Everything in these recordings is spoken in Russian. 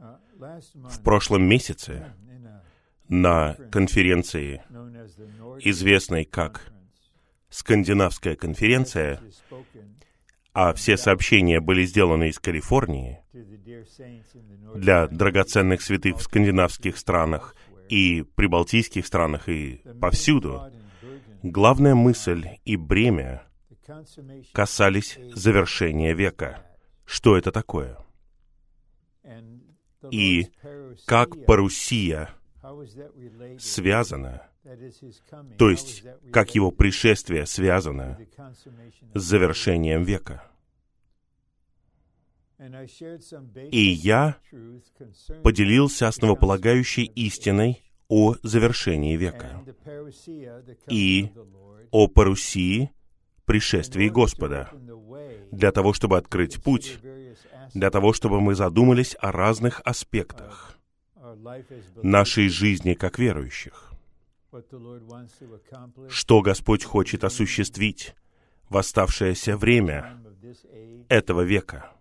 В прошлом месяце на конференции, известной как Скандинавская конференция, а все сообщения были сделаны из Калифорнии для драгоценных святых в скандинавских странах и прибалтийских странах и повсюду, главная мысль и бремя касались завершения века. Что это такое? И как парусия связана, то есть как его пришествие связано с завершением века. И я поделился основополагающей истиной о завершении века и о парусии пришествии Господа, для того, чтобы открыть путь, для того, чтобы мы задумались о разных аспектах нашей жизни как верующих. Что Господь хочет осуществить в оставшееся время этого века?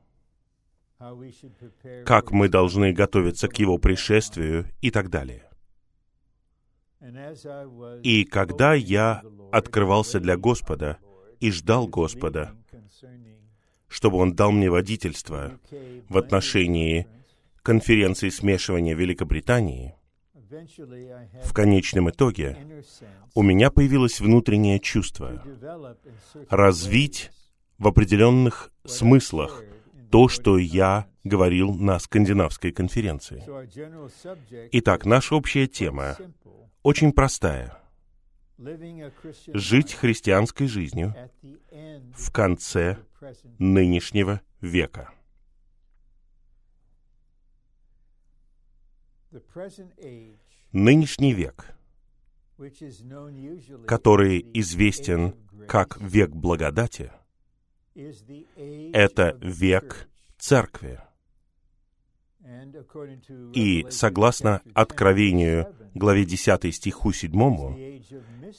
Как мы должны готовиться к Его пришествию и так далее. И когда я открывался для Господа и ждал Господа, чтобы Он дал мне водительство в отношении конференции смешивания Великобритании, в конечном итоге у меня появилось внутреннее чувство развить в определенных смыслах то, что я говорил на скандинавской конференции. Итак, наша общая тема очень простая. Жить христианской жизнью в конце нынешнего века. Нынешний век, который известен как век благодати, это век церкви. И согласно Откровению, главе 10 стиху 7,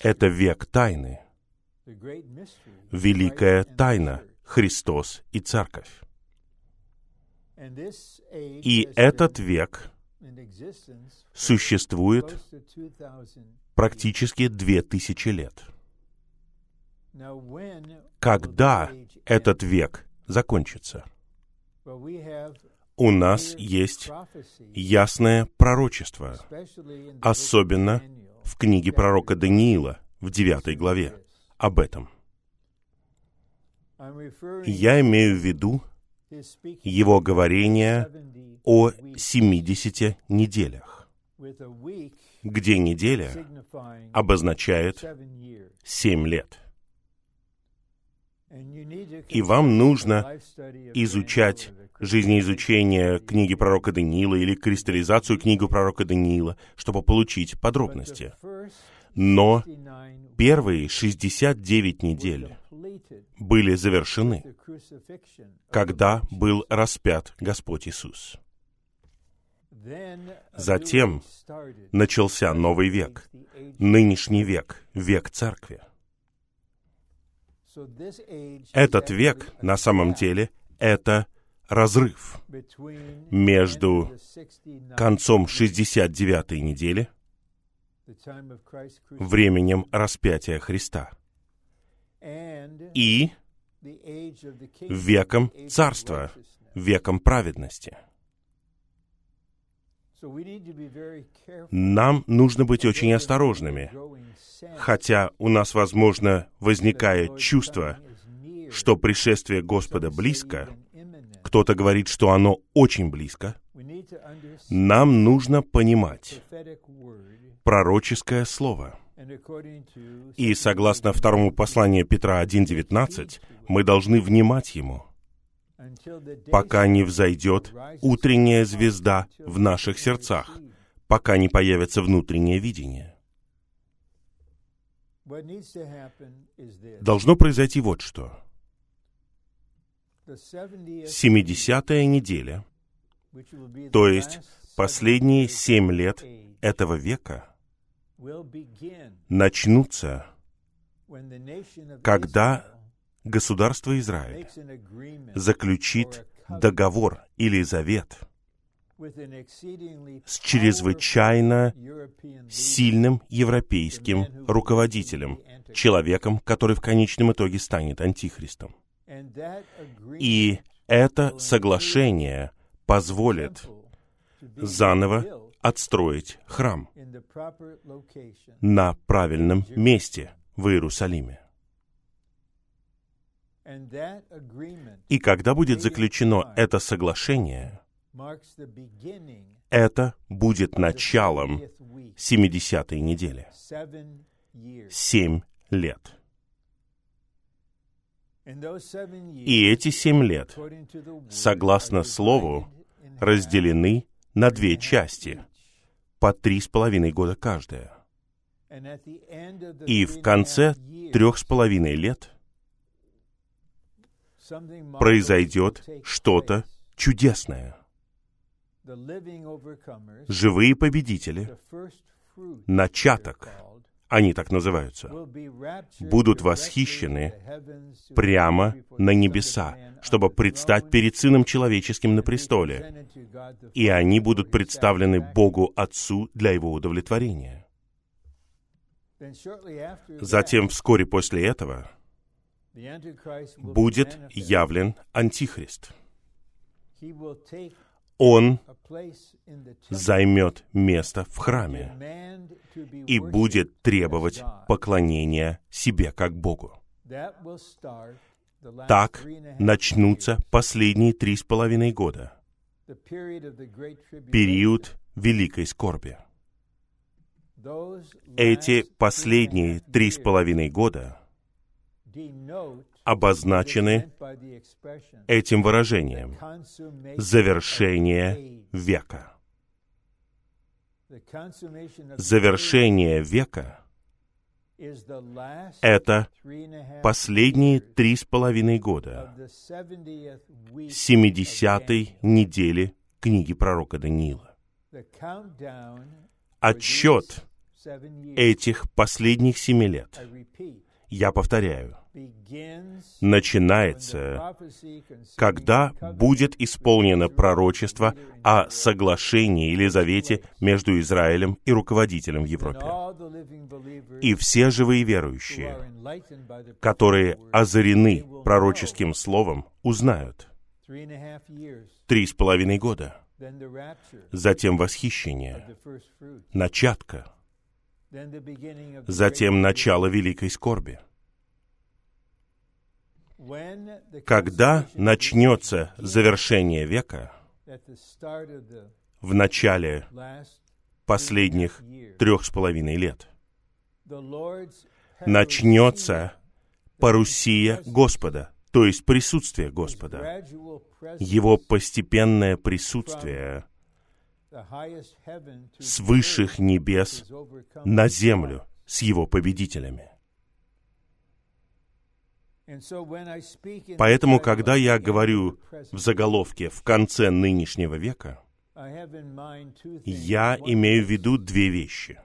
это век тайны, великая тайна, Христос и Церковь. И этот век существует практически две тысячи лет. Когда этот век закончится? У нас есть ясное пророчество, особенно в книге пророка Даниила в девятой главе об этом. Я имею в виду его говорение о 70 неделях, где неделя обозначает 7 лет. И вам нужно изучать жизнеизучение книги пророка Даниила или кристаллизацию книги пророка Даниила, чтобы получить подробности. Но первые 69 недель были завершены, когда был распят Господь Иисус. Затем начался новый век, нынешний век, век Церкви. Этот век, на самом деле, это разрыв между концом 69-й недели, временем распятия Христа, и веком царства, веком праведности. Нам нужно быть очень осторожными, хотя у нас, возможно, возникает чувство, что пришествие Господа близко, кто-то говорит, что оно очень близко, нам нужно понимать пророческое слово. И согласно второму посланию Петра 1.19, мы должны внимать ему, пока не взойдет утренняя звезда в наших сердцах, пока не появится внутреннее видение. Должно произойти вот что. Семидесятая неделя, то есть последние семь лет этого века, начнутся, когда государство Израиль заключит договор или завет с чрезвычайно сильным европейским руководителем, человеком, который в конечном итоге станет антихристом. И это соглашение позволит заново отстроить храм на правильном месте в Иерусалиме. И когда будет заключено это соглашение, это будет началом 70-й недели. Семь лет. И эти семь лет, согласно Слову, разделены на две части, по три с половиной года каждая. И в конце трех с половиной лет произойдет что-то чудесное. Живые победители, начаток, они так называются, будут восхищены прямо на небеса, чтобы предстать перед Сыном Человеческим на престоле. И они будут представлены Богу Отцу для Его удовлетворения. Затем, вскоре после этого, будет явлен Антихрист. Он займет место в храме и будет требовать поклонения себе как Богу. Так начнутся последние три с половиной года, период великой скорби. Эти последние три с половиной года обозначены этим выражением «завершение века». Завершение века — это последние три с половиной года, 70-й недели книги пророка Даниила. Отчет этих последних семи лет, я повторяю, начинается, когда будет исполнено пророчество о соглашении или завете между Израилем и руководителем в Европе. И все живые верующие, которые озарены пророческим словом, узнают. Три с половиной года. Затем восхищение, начатка, затем начало великой скорби — когда начнется завершение века, в начале последних трех с половиной лет, начнется парусия Господа, то есть присутствие Господа, Его постепенное присутствие с высших небес на землю с Его победителями. Поэтому, когда я говорю в заголовке «в конце нынешнего века», я имею в виду две вещи.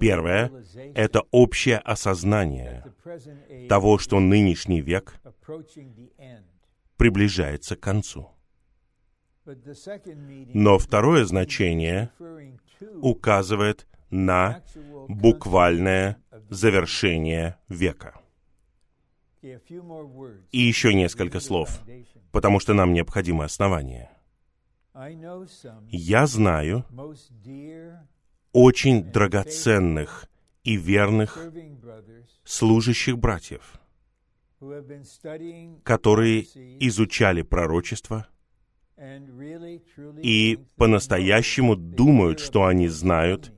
Первое — это общее осознание того, что нынешний век приближается к концу. Но второе значение указывает на буквальное завершение века. И еще несколько слов, потому что нам необходимо основание. Я знаю очень драгоценных и верных служащих братьев, которые изучали пророчество и по-настоящему думают, что они знают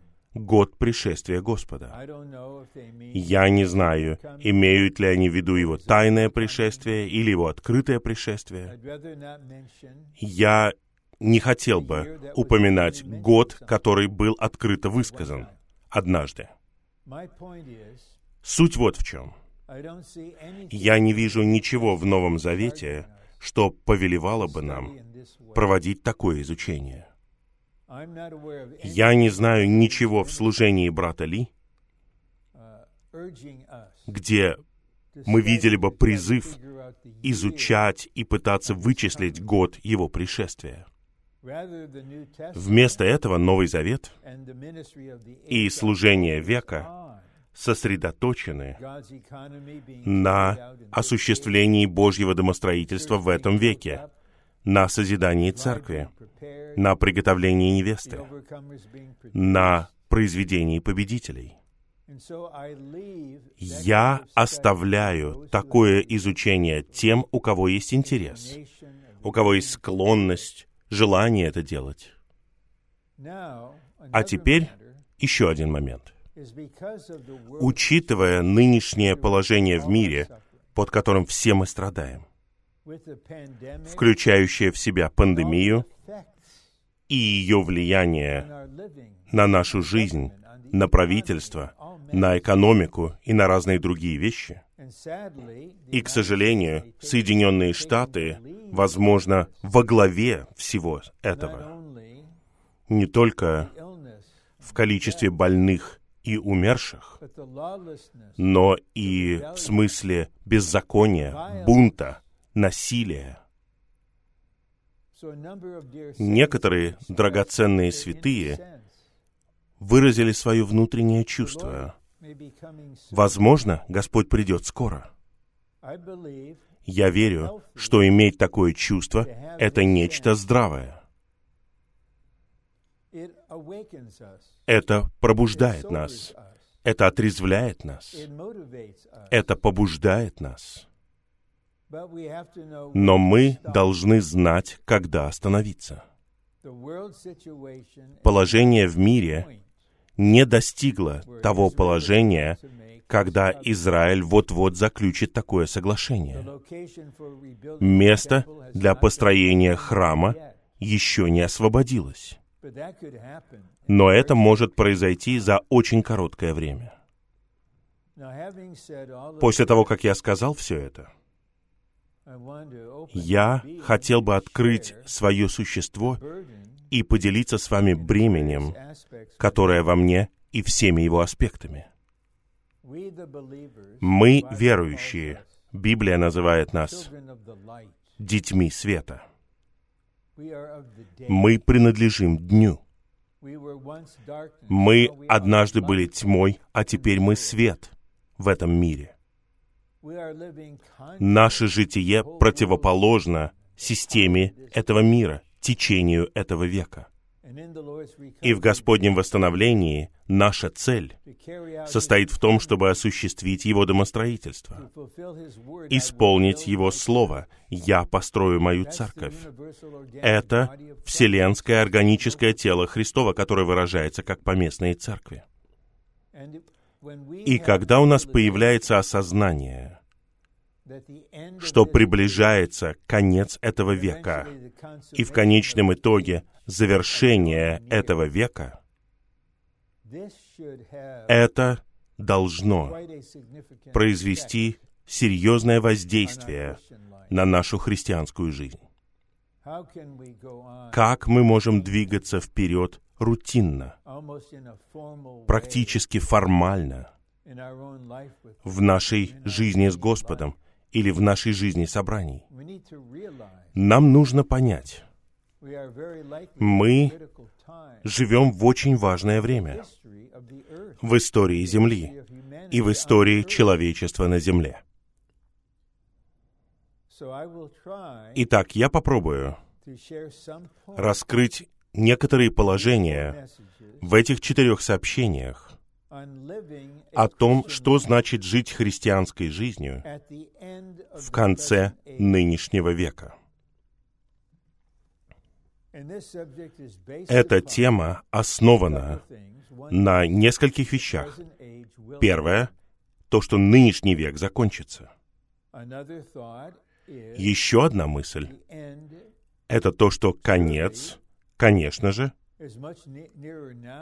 год пришествия Господа. Я не знаю, имеют ли они в виду его тайное пришествие или его открытое пришествие. Я не хотел бы упоминать год, который был открыто высказан однажды. Суть вот в чем. Я не вижу ничего в Новом Завете, что повелевало бы нам проводить такое изучение. Я не знаю ничего в служении брата Ли, где мы видели бы призыв изучать и пытаться вычислить год его пришествия. Вместо этого Новый Завет и служение века сосредоточены на осуществлении Божьего домостроительства в этом веке, на созидании церкви, на приготовлении невесты, на произведении победителей. Я оставляю такое изучение тем, у кого есть интерес, у кого есть склонность, желание это делать. А теперь еще один момент. Учитывая нынешнее положение в мире, под которым все мы страдаем, включающее в себя пандемию и ее влияние на нашу жизнь, на правительство, на экономику и на разные другие вещи. И, к сожалению, Соединенные Штаты, возможно, во главе всего этого. Не только в количестве больных и умерших, но и в смысле беззакония, бунта, насилия. Некоторые драгоценные святые выразили свое внутреннее чувство. Возможно, Господь придет скоро. Я верю, что иметь такое чувство — это нечто здравое. Это пробуждает нас. Это отрезвляет нас. Это побуждает нас. Но мы должны знать, когда остановиться. Положение в мире не достигло того положения, когда Израиль вот-вот заключит такое соглашение. Место для построения храма еще не освободилось. Но это может произойти за очень короткое время. После того, как я сказал все это, я хотел бы открыть свое существо и поделиться с вами бременем, которое во мне и всеми его аспектами. Мы, верующие, Библия называет нас детьми света. Мы принадлежим дню. Мы однажды были тьмой, а теперь мы свет в этом мире. Наше житие противоположно системе этого мира, течению этого века. И в Господнем восстановлении наша цель состоит в том, чтобы осуществить Его домостроительство, исполнить Его Слово «Я построю мою церковь». Это вселенское органическое тело Христова, которое выражается как поместные церкви. И когда у нас появляется осознание, что приближается конец этого века, и в конечном итоге завершение этого века, это должно произвести серьезное воздействие на нашу христианскую жизнь. Как мы можем двигаться вперед рутинно, практически формально в нашей жизни с Господом или в нашей жизни собраний? Нам нужно понять, мы живем в очень важное время в истории Земли и в истории человечества на Земле. Итак, я попробую раскрыть некоторые положения в этих четырех сообщениях о том, что значит жить христианской жизнью в конце нынешнего века. Эта тема основана на нескольких вещах. Первое — то, что нынешний век закончится. Еще одна мысль — это то, что конец, конечно же,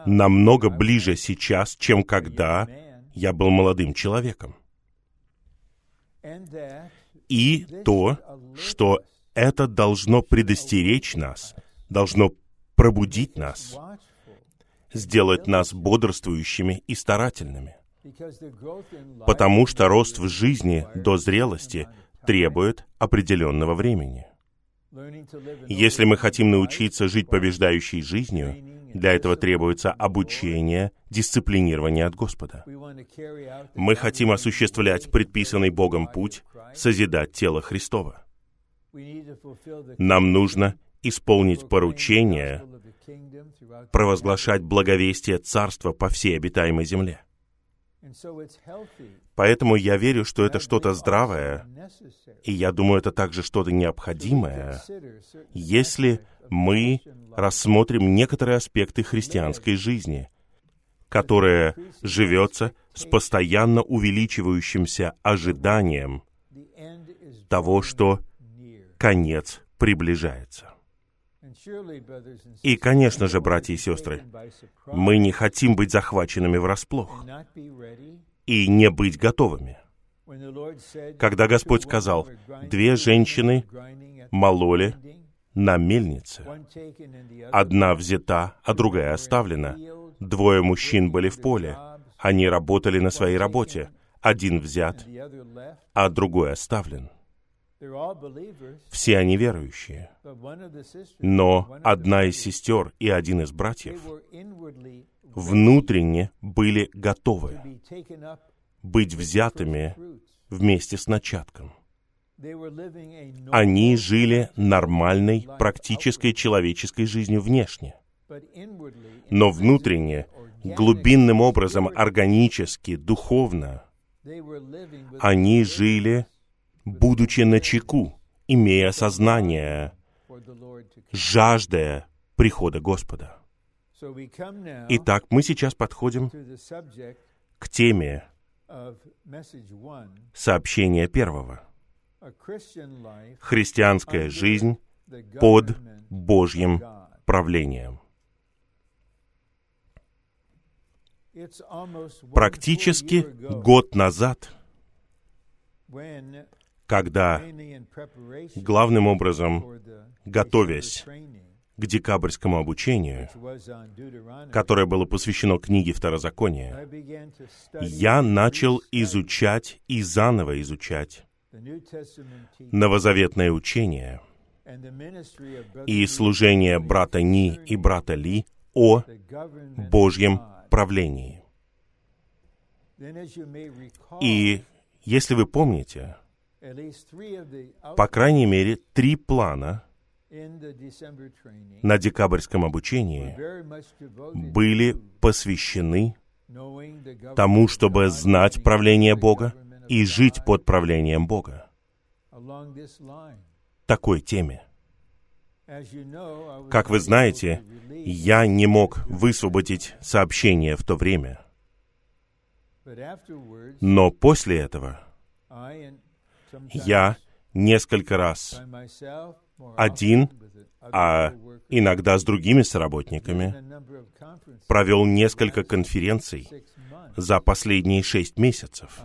намного ближе сейчас, чем когда я был молодым человеком. И то, что это должно предостеречь нас должно пробудить нас, сделать нас бодрствующими и старательными. Потому что рост в жизни до зрелости требует определенного времени. Если мы хотим научиться жить побеждающей жизнью, для этого требуется обучение, дисциплинирование от Господа. Мы хотим осуществлять предписанный Богом путь, созидать тело Христова. Нам нужно исполнить поручение, провозглашать благовестие Царства по всей обитаемой земле. Поэтому я верю, что это что-то здравое, и я думаю, это также что-то необходимое, если мы рассмотрим некоторые аспекты христианской жизни, которая живется с постоянно увеличивающимся ожиданием того, что конец приближается. И, конечно же, братья и сестры, мы не хотим быть захваченными врасплох и не быть готовыми. Когда Господь сказал, две женщины мололи на мельнице. Одна взята, а другая оставлена. Двое мужчин были в поле. Они работали на своей работе. Один взят, а другой оставлен. Все они верующие. Но одна из сестер и один из братьев внутренне были готовы быть взятыми вместе с начатком. Они жили нормальной, практической человеческой жизнью внешне. Но внутренне, глубинным образом, органически, духовно, они жили будучи на чеку, имея сознание, жаждая прихода Господа. Итак, мы сейчас подходим к теме сообщения первого. Христианская жизнь под Божьим правлением. Практически год назад, когда главным образом, готовясь к декабрьскому обучению, которое было посвящено книге Второзакония, я начал изучать и заново изучать новозаветное учение и служение брата Ни и брата Ли о Божьем правлении. И если вы помните, по крайней мере, три плана на декабрьском обучении были посвящены тому, чтобы знать правление Бога и жить под правлением Бога. Такой теме. Как вы знаете, я не мог высвободить сообщение в то время. Но после этого я несколько раз один, а иногда с другими соработниками, провел несколько конференций за последние шесть месяцев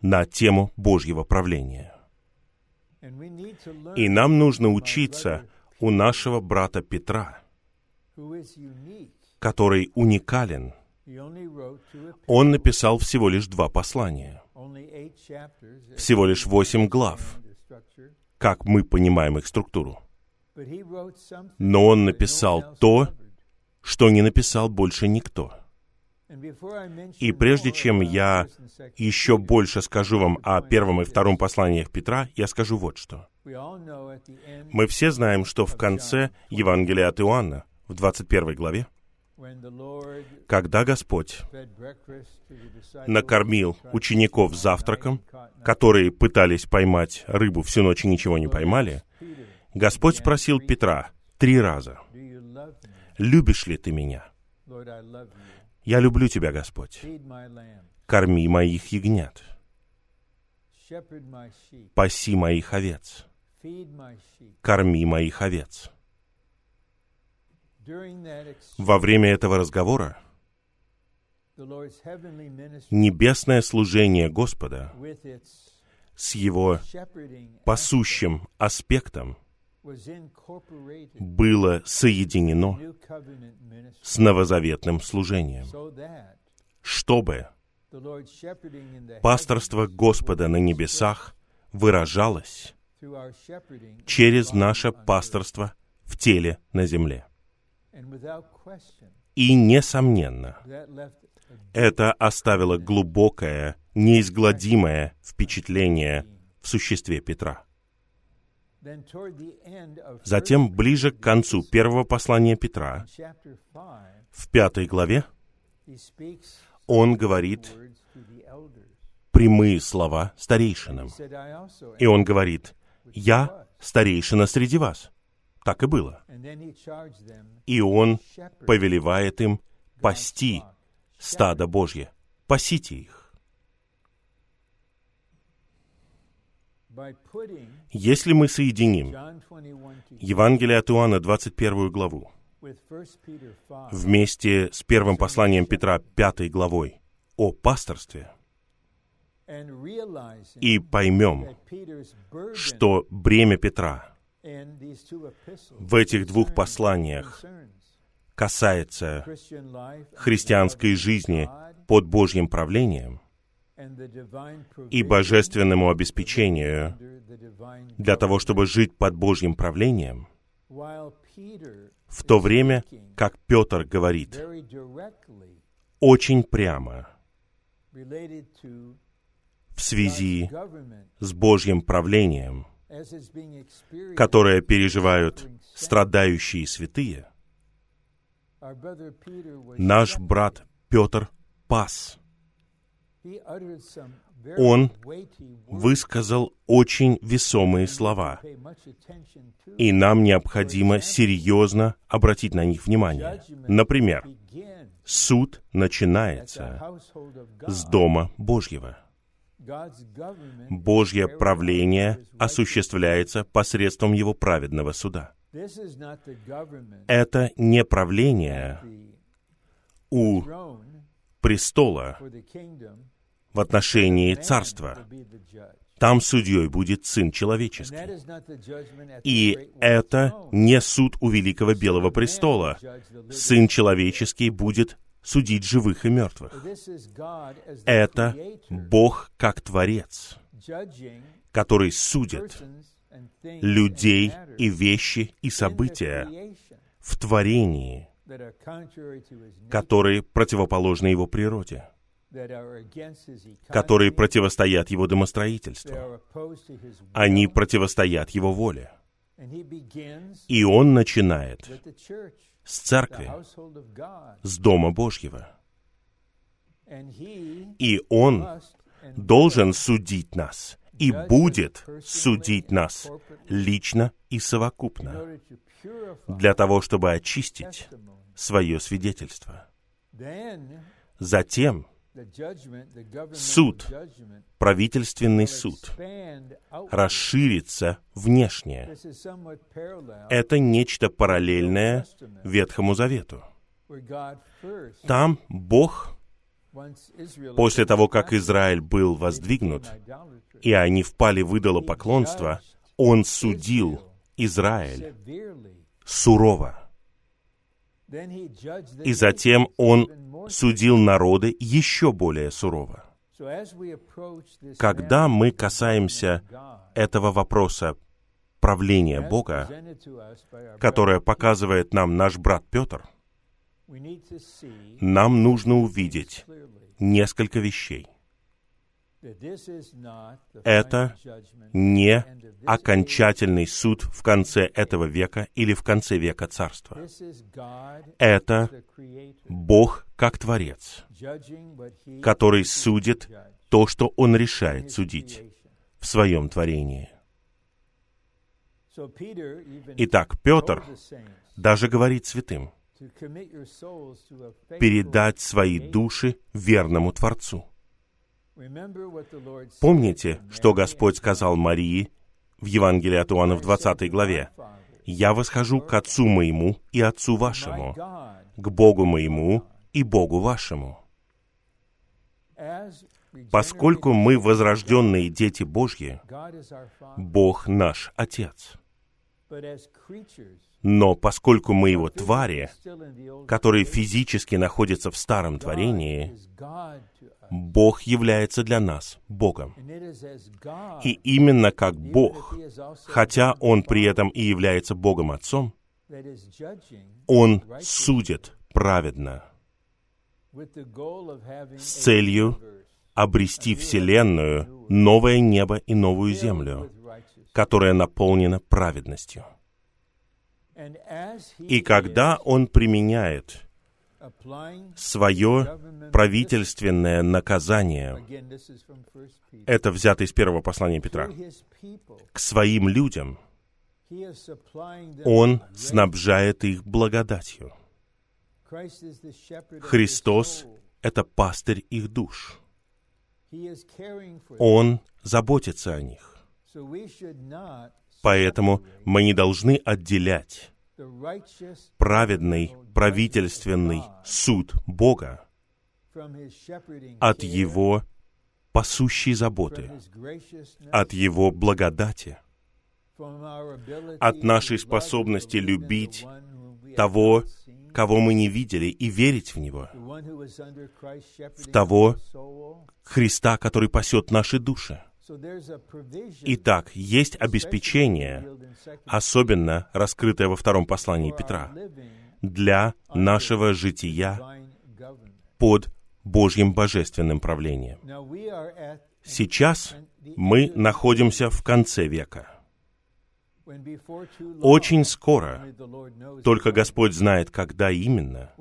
на тему Божьего правления. И нам нужно учиться у нашего брата Петра, который уникален. Он написал всего лишь два послания всего лишь восемь глав, как мы понимаем их структуру. Но он написал то, что не написал больше никто. И прежде чем я еще больше скажу вам о первом и втором посланиях Петра, я скажу вот что. Мы все знаем, что в конце Евангелия от Иоанна, в 21 главе, когда Господь накормил учеников завтраком, которые пытались поймать рыбу всю ночь и ничего не поймали, Господь спросил Петра три раза, «Любишь ли ты меня?» «Я люблю тебя, Господь. Корми моих ягнят. Паси моих овец. Корми моих овец». Во время этого разговора небесное служение Господа с его пасущим аспектом было соединено с новозаветным служением, чтобы пасторство Господа на небесах выражалось через наше пасторство в теле на земле. И, несомненно, это оставило глубокое, неизгладимое впечатление в существе Петра. Затем, ближе к концу первого послания Петра, в пятой главе, он говорит прямые слова старейшинам. И он говорит, «Я старейшина среди вас». Так и было. И он повелевает им пасти стадо Божье. Пасите их. Если мы соединим Евангелие от Иоанна, 21 главу, вместе с первым посланием Петра, 5 главой, о пасторстве, и поймем, что бремя Петра в этих двух посланиях касается христианской жизни под Божьим правлением и божественному обеспечению для того, чтобы жить под Божьим правлением, в то время как Петр говорит очень прямо в связи с Божьим правлением, которое переживают страдающие святые, наш брат Петр пас. Он высказал очень весомые слова, и нам необходимо серьезно обратить на них внимание. Например, суд начинается с Дома Божьего. Божье правление осуществляется посредством Его праведного суда. Это не правление у престола в отношении царства. Там судьей будет Сын Человеческий. И это не суд у Великого Белого Престола. Сын Человеческий будет судить живых и мертвых. Это Бог как Творец, который судит людей и вещи и события в творении, которые противоположны его природе, которые противостоят его домостроительству. Они противостоят его воле. И он начинает с церкви, с Дома Божьего. И Он должен судить нас и будет судить нас лично и совокупно для того, чтобы очистить свое свидетельство. Затем суд, правительственный суд, расширится внешне. Это нечто параллельное Ветхому Завету. Там Бог, после того, как Израиль был воздвигнут, и они впали в идолопоклонство, Он судил Израиль сурово. И затем Он судил народы еще более сурово. Когда мы касаемся этого вопроса правления Бога, которое показывает нам наш брат Петр, нам нужно увидеть несколько вещей. Это не окончательный суд в конце этого века или в конце века царства. Это Бог как Творец, который судит то, что Он решает судить в своем творении. Итак, Петр даже говорит святым, передать свои души верному Творцу. Помните, что Господь сказал Марии в Евангелии от Иоанна в 20 главе? «Я восхожу к Отцу моему и Отцу вашему, к Богу моему и Богу вашему». Поскольку мы возрожденные дети Божьи, Бог наш Отец. Но поскольку мы его твари, которые физически находятся в старом творении, Бог является для нас Богом. И именно как Бог, хотя Он при этом и является Богом Отцом, Он судит праведно с целью обрести Вселенную, новое небо и новую землю, которая наполнена праведностью. И когда Он применяет свое правительственное наказание, это взято из первого послания Петра, к своим людям, Он снабжает их благодатью. Христос — это пастырь их душ. Он заботится о них. Поэтому мы не должны отделять праведный правительственный суд Бога от Его пасущей заботы, от Его благодати, от нашей способности любить того, кого мы не видели, и верить в Него, в того Христа, который пасет наши души. Итак, есть обеспечение, особенно раскрытое во втором послании Петра, для нашего жития под Божьим божественным правлением. Сейчас мы находимся в конце века. Очень скоро, только Господь знает, когда именно,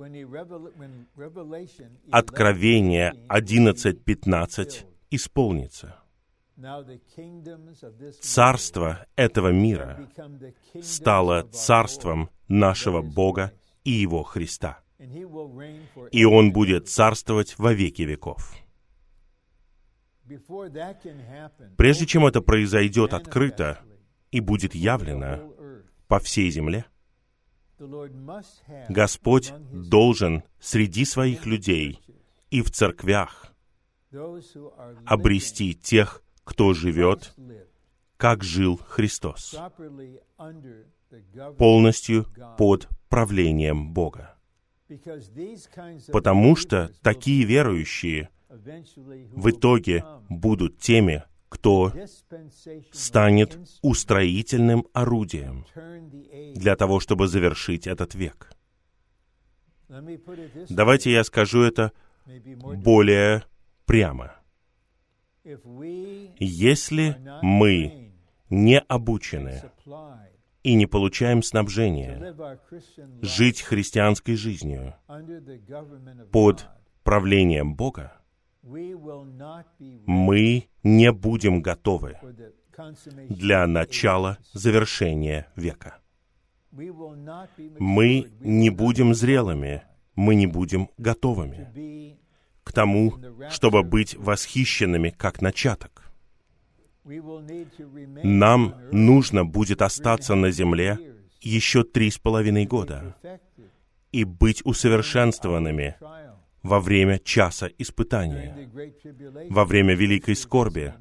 Откровение 11.15 исполнится. Царство этого мира стало царством нашего Бога и Его Христа. И Он будет царствовать во веки веков. Прежде чем это произойдет открыто и будет явлено по всей земле, Господь должен среди своих людей и в церквях обрести тех, кто живет, как жил Христос, полностью под правлением Бога. Потому что такие верующие в итоге будут теми, кто станет устроительным орудием для того, чтобы завершить этот век. Давайте я скажу это более прямо. Если мы не обучены и не получаем снабжение жить христианской жизнью под правлением Бога, мы не будем готовы для начала завершения века. Мы не будем зрелыми, мы не будем готовыми к тому, чтобы быть восхищенными как начаток. Нам нужно будет остаться на земле еще три с половиной года и быть усовершенствованными во время часа испытания, во время великой скорби,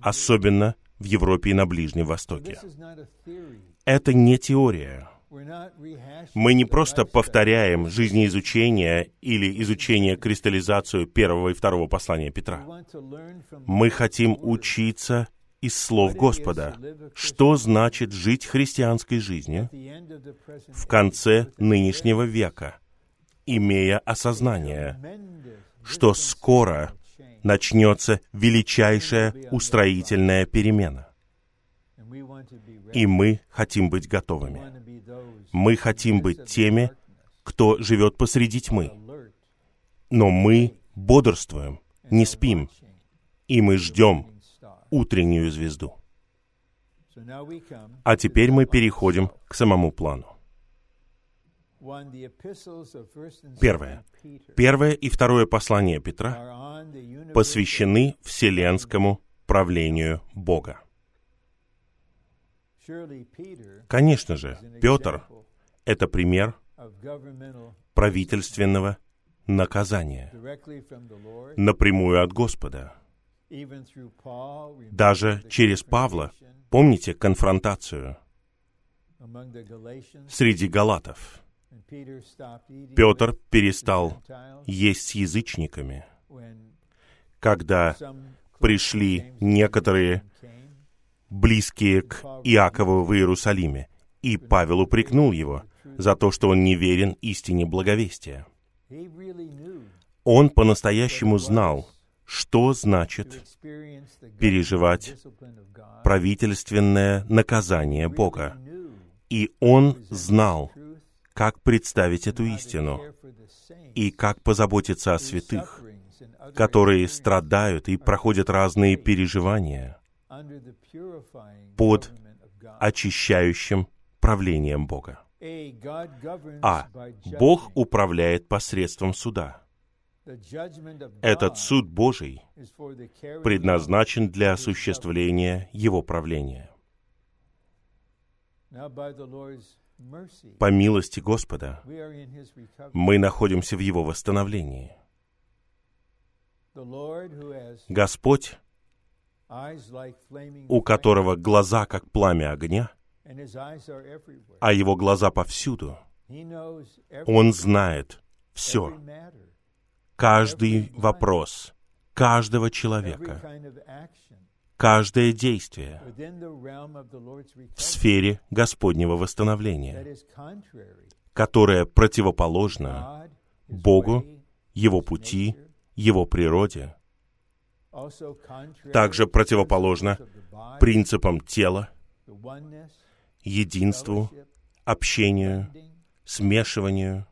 особенно в Европе и на Ближнем Востоке. Это не теория. Мы не просто повторяем жизнеизучение или изучение кристаллизацию первого и второго послания Петра. Мы хотим учиться из слов Господа, что значит жить христианской жизнью в конце нынешнего века, имея осознание, что скоро начнется величайшая устроительная перемена. И мы хотим быть готовыми. Мы хотим быть теми, кто живет посреди тьмы. Но мы бодрствуем, не спим, и мы ждем утреннюю звезду. А теперь мы переходим к самому плану. Первое. Первое и второе послание Петра посвящены вселенскому правлению Бога. Конечно же, Петр — это пример правительственного наказания напрямую от Господа. Даже через Павла, помните конфронтацию? среди галатов. Петр перестал есть с язычниками, когда пришли некоторые близкие к Иакову в Иерусалиме, и Павел упрекнул его за то, что он не верен истине благовестия. Он по-настоящему знал, что значит переживать правительственное наказание Бога. И он знал, как представить эту истину и как позаботиться о святых, которые страдают и проходят разные переживания под очищающим правлением Бога. А. Бог управляет посредством суда. Этот суд Божий предназначен для осуществления Его правления. По милости Господа мы находимся в Его восстановлении. Господь, у которого глаза как пламя огня, а его глаза повсюду, Он знает все, каждый вопрос каждого человека, каждое действие в сфере Господнего восстановления, которое противоположно Богу, Его пути, Его природе, также противоположно принципам тела, единству, общению, смешиванию.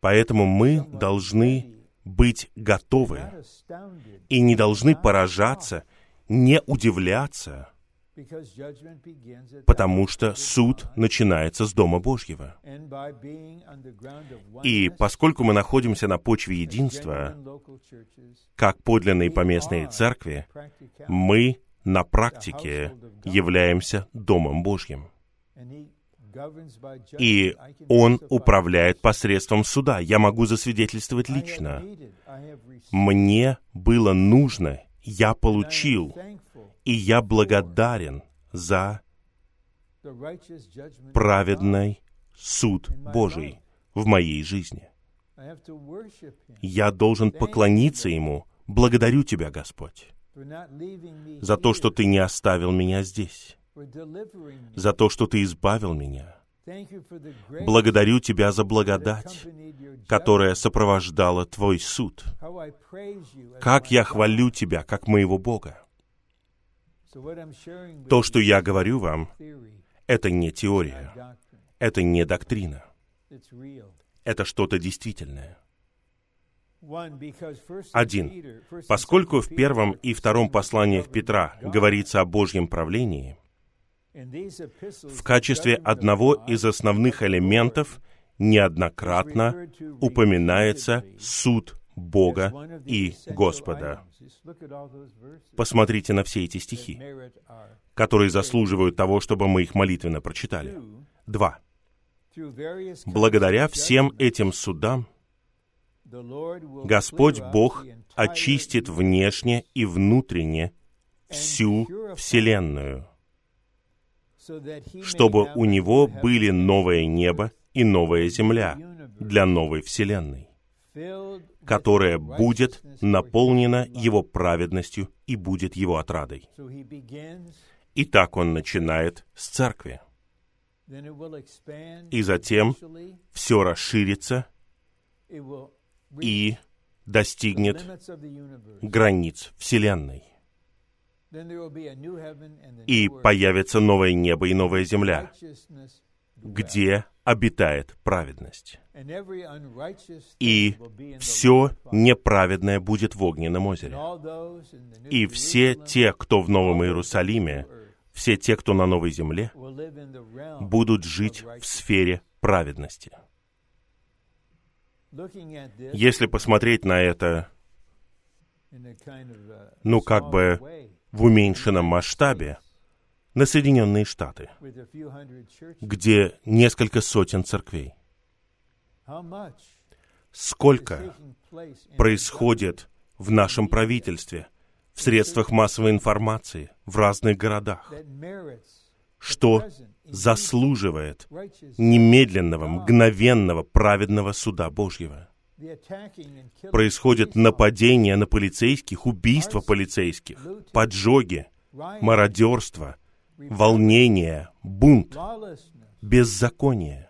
Поэтому мы должны быть готовы и не должны поражаться, не удивляться, потому что суд начинается с Дома Божьего. И поскольку мы находимся на почве единства, как подлинные поместные церкви, мы на практике являемся Домом Божьим. И Он управляет посредством суда. Я могу засвидетельствовать лично. Мне было нужно, я получил, и я благодарен за праведный суд Божий в моей жизни. Я должен поклониться Ему. Благодарю Тебя, Господь, за то, что Ты не оставил меня здесь за то, что Ты избавил меня. Благодарю Тебя за благодать, которая сопровождала Твой суд. Как я хвалю Тебя, как моего Бога. То, что я говорю вам, это не теория, это не доктрина. Это что-то действительное. Один. Поскольку в первом и втором посланиях Петра говорится о Божьем правлении, в качестве одного из основных элементов неоднократно упоминается суд Бога и Господа. Посмотрите на все эти стихи, которые заслуживают того, чтобы мы их молитвенно прочитали. Два. Благодаря всем этим судам Господь Бог очистит внешне и внутренне всю Вселенную — чтобы у него были новое небо и новая земля для новой вселенной, которая будет наполнена его праведностью и будет его отрадой. И так он начинает с церкви. И затем все расширится и достигнет границ Вселенной и появится новое небо и новая земля, где обитает праведность. И все неправедное будет в огненном озере. И все те, кто в Новом Иерусалиме, все те, кто на новой земле, будут жить в сфере праведности. Если посмотреть на это, ну, как бы в уменьшенном масштабе на Соединенные Штаты, где несколько сотен церквей. Сколько происходит в нашем правительстве, в средствах массовой информации, в разных городах, что заслуживает немедленного, мгновенного, праведного суда Божьего. Происходит нападение на полицейских, убийство полицейских, поджоги, мародерство, волнение, бунт, беззаконие.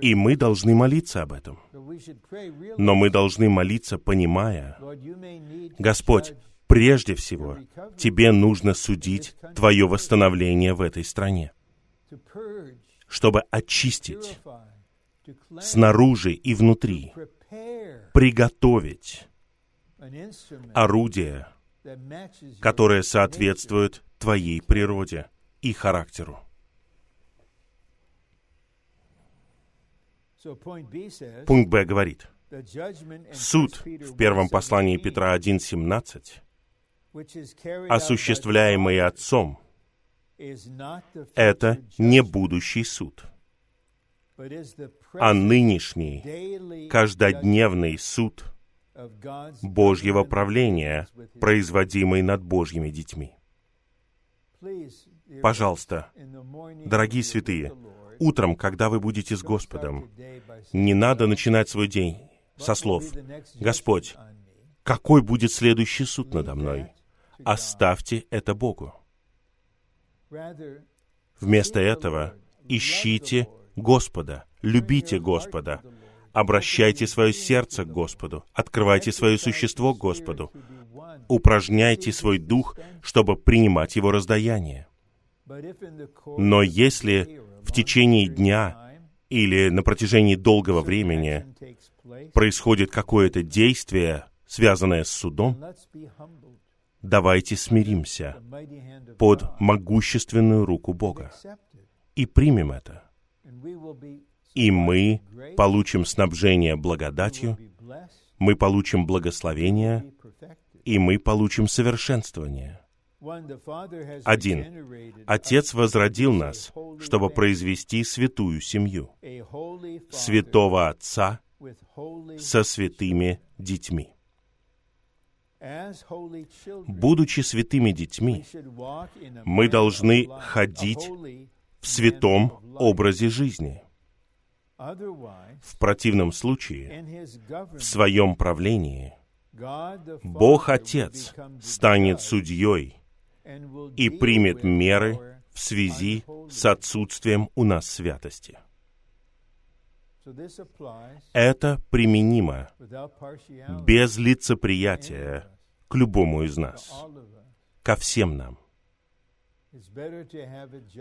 И мы должны молиться об этом. Но мы должны молиться, понимая, Господь, прежде всего, Тебе нужно судить Твое восстановление в этой стране, чтобы очистить снаружи и внутри, приготовить орудие, которое соответствует Твоей природе и характеру. Пункт Б говорит, суд в первом послании Петра 1.17, осуществляемый Отцом, это не будущий суд, а нынешний, каждодневный суд Божьего правления, производимый над Божьими детьми. Пожалуйста, дорогие святые, утром, когда вы будете с Господом, не надо начинать свой день со слов. «Господь, какой будет следующий суд надо мной?» Оставьте это Богу. Вместо этого ищите Господа, любите Господа, обращайте свое сердце к Господу, открывайте свое существо к Господу, упражняйте свой дух, чтобы принимать Его раздаяние. Но если в течение дня или на протяжении долгого времени происходит какое-то действие, связанное с судом, давайте смиримся под могущественную руку Бога и примем это. И мы получим снабжение благодатью, мы получим благословение, и мы получим совершенствование. Один. Отец возродил нас, чтобы произвести святую семью, святого Отца со святыми детьми. Будучи святыми детьми, мы должны ходить в святом образе жизни. В противном случае, в своем правлении, Бог Отец станет судьей и примет меры в связи с отсутствием у нас святости. Это применимо без лицеприятия к любому из нас, ко всем нам.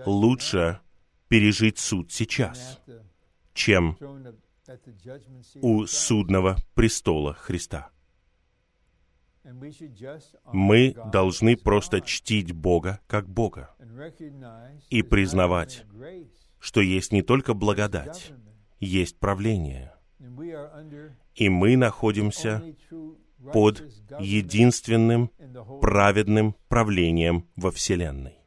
Лучше пережить суд сейчас, чем у судного престола Христа. Мы должны просто чтить Бога как Бога и признавать, что есть не только благодать, есть правление. И мы находимся под единственным праведным правлением во Вселенной.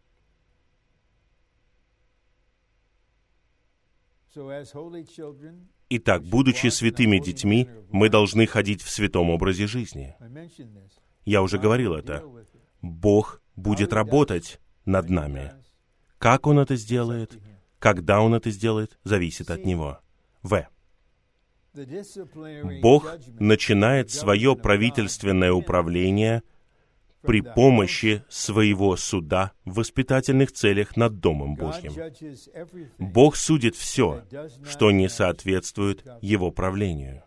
Итак, будучи святыми детьми, мы должны ходить в святом образе жизни. Я уже говорил это. Бог будет работать над нами. Как Он это сделает, когда Он это сделает, зависит от Него. В. Бог начинает свое правительственное управление – при помощи своего суда в воспитательных целях над Домом Божьим. Бог судит все, что не соответствует Его правлению.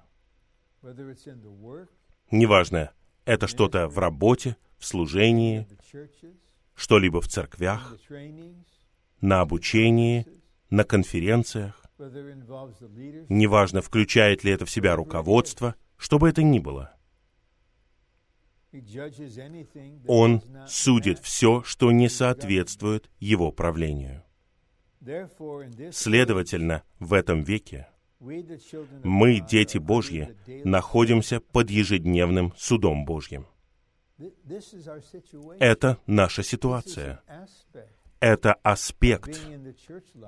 Неважно, это что-то в работе, в служении, что-либо в церквях, на обучении, на конференциях. Неважно, включает ли это в себя руководство, что бы это ни было — он судит все, что не соответствует его правлению. Следовательно, в этом веке мы, дети Божьи, находимся под ежедневным судом Божьим. Это наша ситуация это аспект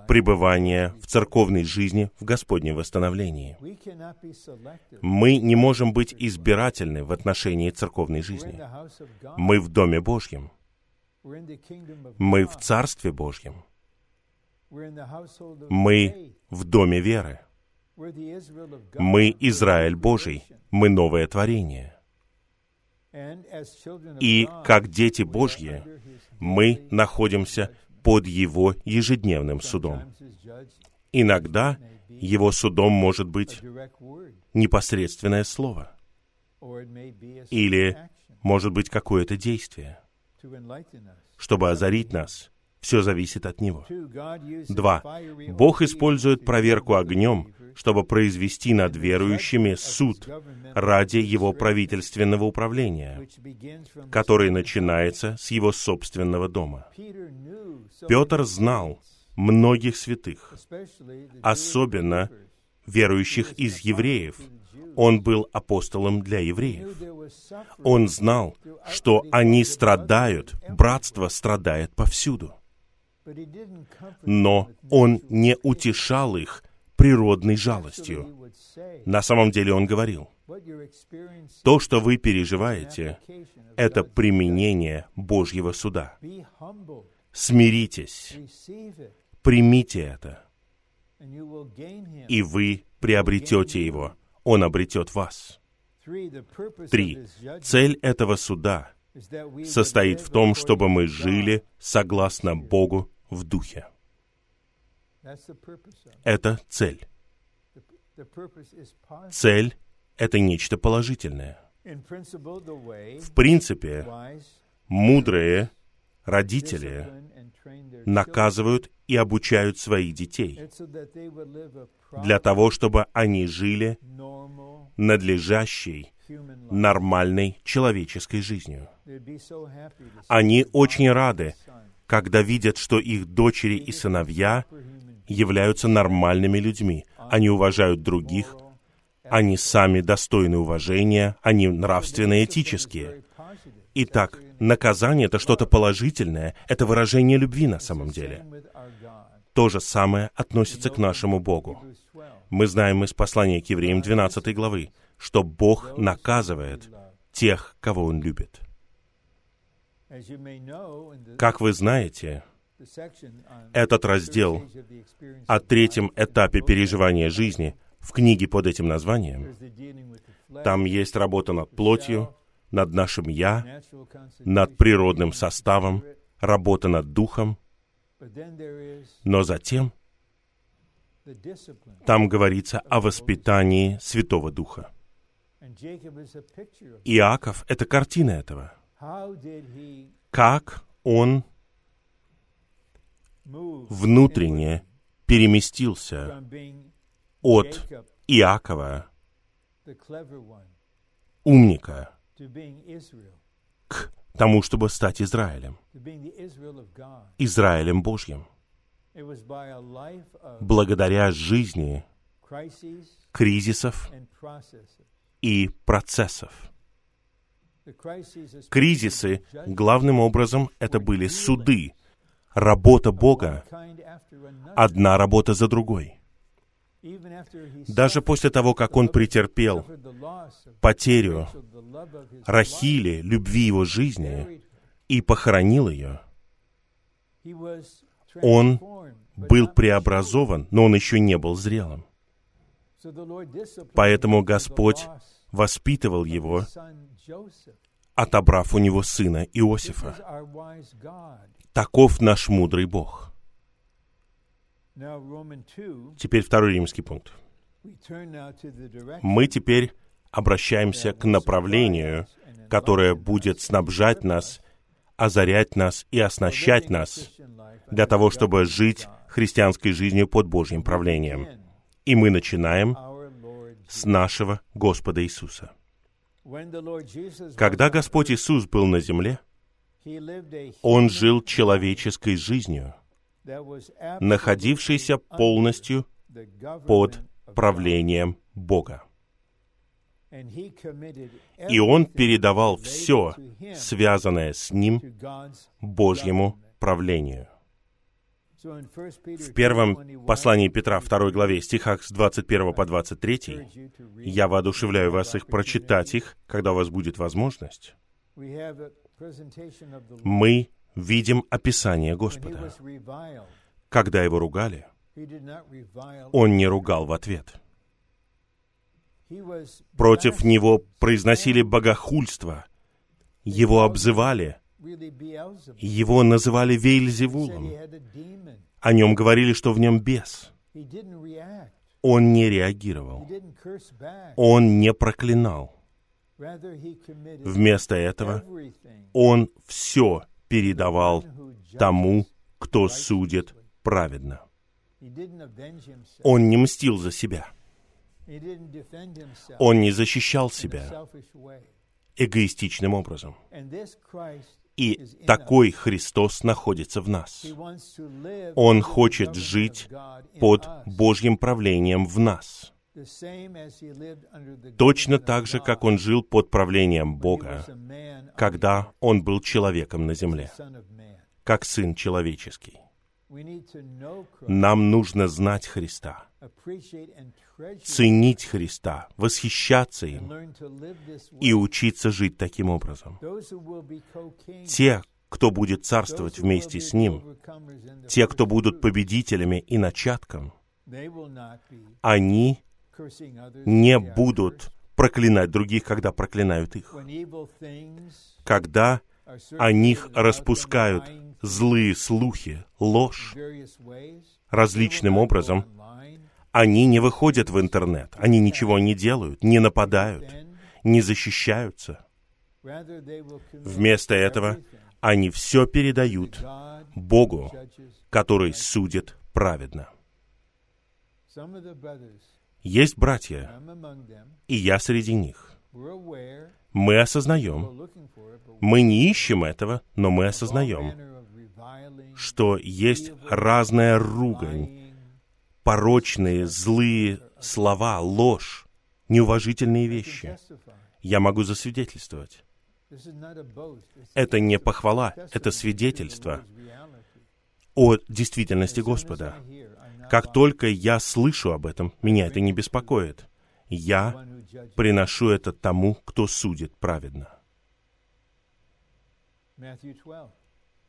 пребывания в церковной жизни в Господнем восстановлении. Мы не можем быть избирательны в отношении церковной жизни. Мы в Доме Божьем. Мы в Царстве Божьем. Мы в Доме веры. Мы Израиль Божий. Мы новое творение. И как дети Божьи, мы находимся под Его ежедневным судом. Иногда Его судом может быть непосредственное слово, или, может быть, какое-то действие, чтобы озарить нас. Все зависит от Него. Два. Бог использует проверку огнем, чтобы произвести над верующими суд ради Его правительственного управления, который начинается с Его собственного дома. Петр знал многих святых, особенно верующих из евреев. Он был апостолом для евреев. Он знал, что они страдают, братство страдает повсюду но он не утешал их природной жалостью. На самом деле он говорил, то, что вы переживаете, это применение Божьего суда. Смиритесь, примите это, и вы приобретете его, он обретет вас. Три. Цель этого суда состоит в том, чтобы мы жили согласно Богу в духе. Это цель. Цель — это нечто положительное. В принципе, мудрые родители наказывают и обучают своих детей для того, чтобы они жили надлежащей, нормальной человеческой жизнью. Они очень рады, когда видят, что их дочери и сыновья являются нормальными людьми. Они уважают других, они сами достойны уважения, они нравственно этические. Итак, наказание — это что-то положительное, это выражение любви на самом деле. То же самое относится к нашему Богу. Мы знаем из послания к евреям 12 главы, что Бог наказывает тех, кого Он любит. Как вы знаете, этот раздел о третьем этапе переживания жизни в книге под этим названием, там есть работа над плотью, над нашим «я», над природным составом, работа над духом, но затем там говорится о воспитании Святого Духа. Иаков — это картина этого — как он внутренне переместился от Иакова, умника, к тому, чтобы стать Израилем, Израилем Божьим, благодаря жизни кризисов и процессов. Кризисы, главным образом, это были суды, работа Бога, одна работа за другой. Даже после того, как он претерпел потерю Рахили, любви его жизни, и похоронил ее, он был преобразован, но он еще не был зрелым. Поэтому Господь воспитывал его, отобрав у него сына Иосифа. Таков наш мудрый Бог. Теперь второй римский пункт. Мы теперь обращаемся к направлению, которое будет снабжать нас, озарять нас и оснащать нас для того, чтобы жить христианской жизнью под Божьим правлением. И мы начинаем с нашего Господа Иисуса. Когда Господь Иисус был на земле, Он жил человеческой жизнью, находившейся полностью под правлением Бога. И Он передавал все, связанное с Ним, Божьему правлению. В первом послании Петра, второй главе, стихах с 21 по 23, я воодушевляю вас их прочитать их, когда у вас будет возможность. Мы видим описание Господа. Когда его ругали, он не ругал в ответ. Против него произносили богохульство. Его обзывали, его называли Вейльзевулом. О нем говорили, что в нем бес. Он не реагировал. Он не проклинал. Вместо этого он все передавал тому, кто судит праведно. Он не мстил за себя. Он не защищал себя эгоистичным образом. И такой Христос находится в нас. Он хочет жить под Божьим правлением в нас. Точно так же, как он жил под правлением Бога, когда он был человеком на земле, как Сын Человеческий. Нам нужно знать Христа, ценить Христа, восхищаться им и учиться жить таким образом. Те, кто будет царствовать вместе с Ним, те, кто будут победителями и начатком, они не будут проклинать других, когда проклинают их. Когда о них распускают злые слухи, ложь различным образом, они не выходят в интернет, они ничего не делают, не нападают, не защищаются. Вместо этого они все передают Богу, который судит праведно. Есть братья, и я среди них. Мы осознаем, мы не ищем этого, но мы осознаем, что есть разная ругань, порочные, злые слова, ложь, неуважительные вещи. Я могу засвидетельствовать. Это не похвала, это свидетельство о действительности Господа. Как только я слышу об этом, меня это не беспокоит. Я приношу это тому, кто судит праведно. Matthew 12.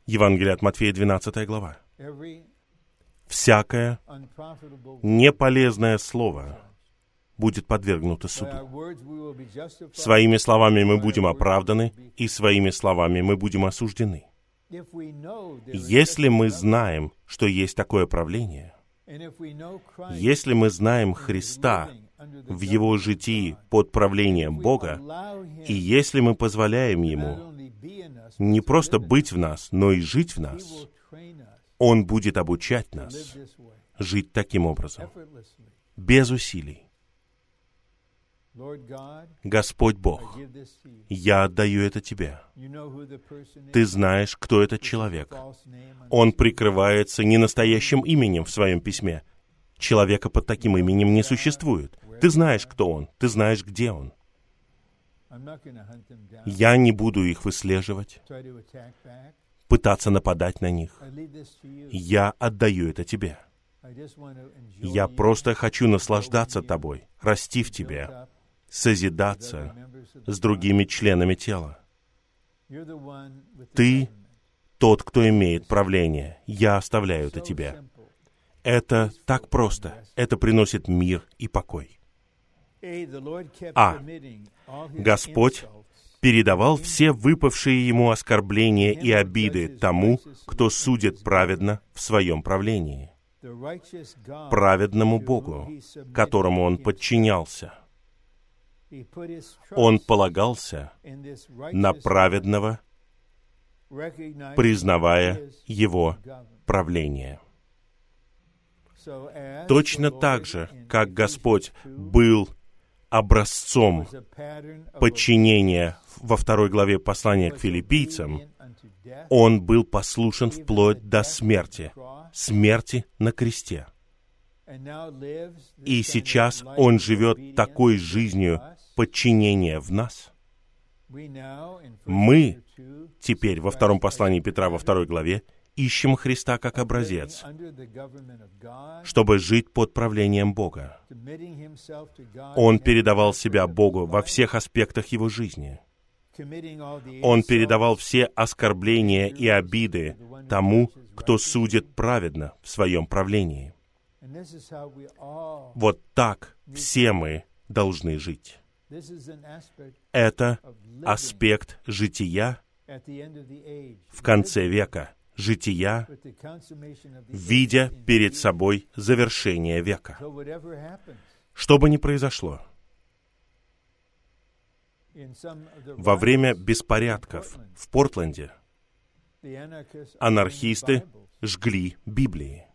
Евангелие от Матфея, 12 глава. «Всякое неполезное слово будет подвергнуто суду. Своими словами мы будем оправданы, и своими словами мы будем осуждены. Если мы знаем, что есть такое правление, если мы знаем Христа в Его житии под правлением Бога, и если мы позволяем Ему не просто быть в нас, но и жить в нас, Он будет обучать нас жить таким образом, без усилий. Господь Бог, я отдаю это Тебе. Ты знаешь, кто этот человек. Он прикрывается ненастоящим именем в своем письме. Человека под таким именем не существует. Ты знаешь, кто он, ты знаешь, где он. Я не буду их выслеживать, пытаться нападать на них. Я отдаю это тебе. Я просто хочу наслаждаться тобой, расти в тебе, созидаться с другими членами тела. Ты. Тот, кто имеет правление, я оставляю это тебе. Это так просто. Это приносит мир и покой. А. Господь передавал все выпавшие ему оскорбления и обиды тому, кто судит праведно в своем правлении, праведному Богу, которому он подчинялся. Он полагался на праведного, признавая его правление. Точно так же, как Господь Ephesians 2 был образцом подчинения во второй главе послания к филиппийцам, он был послушен вплоть до смерти, смерти на кресте. И сейчас он живет такой жизнью us. подчинения в нас. We now, in 1 Мы Peter 2, Теперь во втором послании Петра во второй главе ищем Христа как образец, чтобы жить под правлением Бога. Он передавал себя Богу во всех аспектах его жизни, Он передавал все оскорбления и обиды тому, кто судит праведно в своем правлении. Вот так все мы должны жить. Это аспект жития в конце века, жития, видя перед собой завершение века. Что бы ни произошло, во время беспорядков в Портленде анархисты жгли Библии.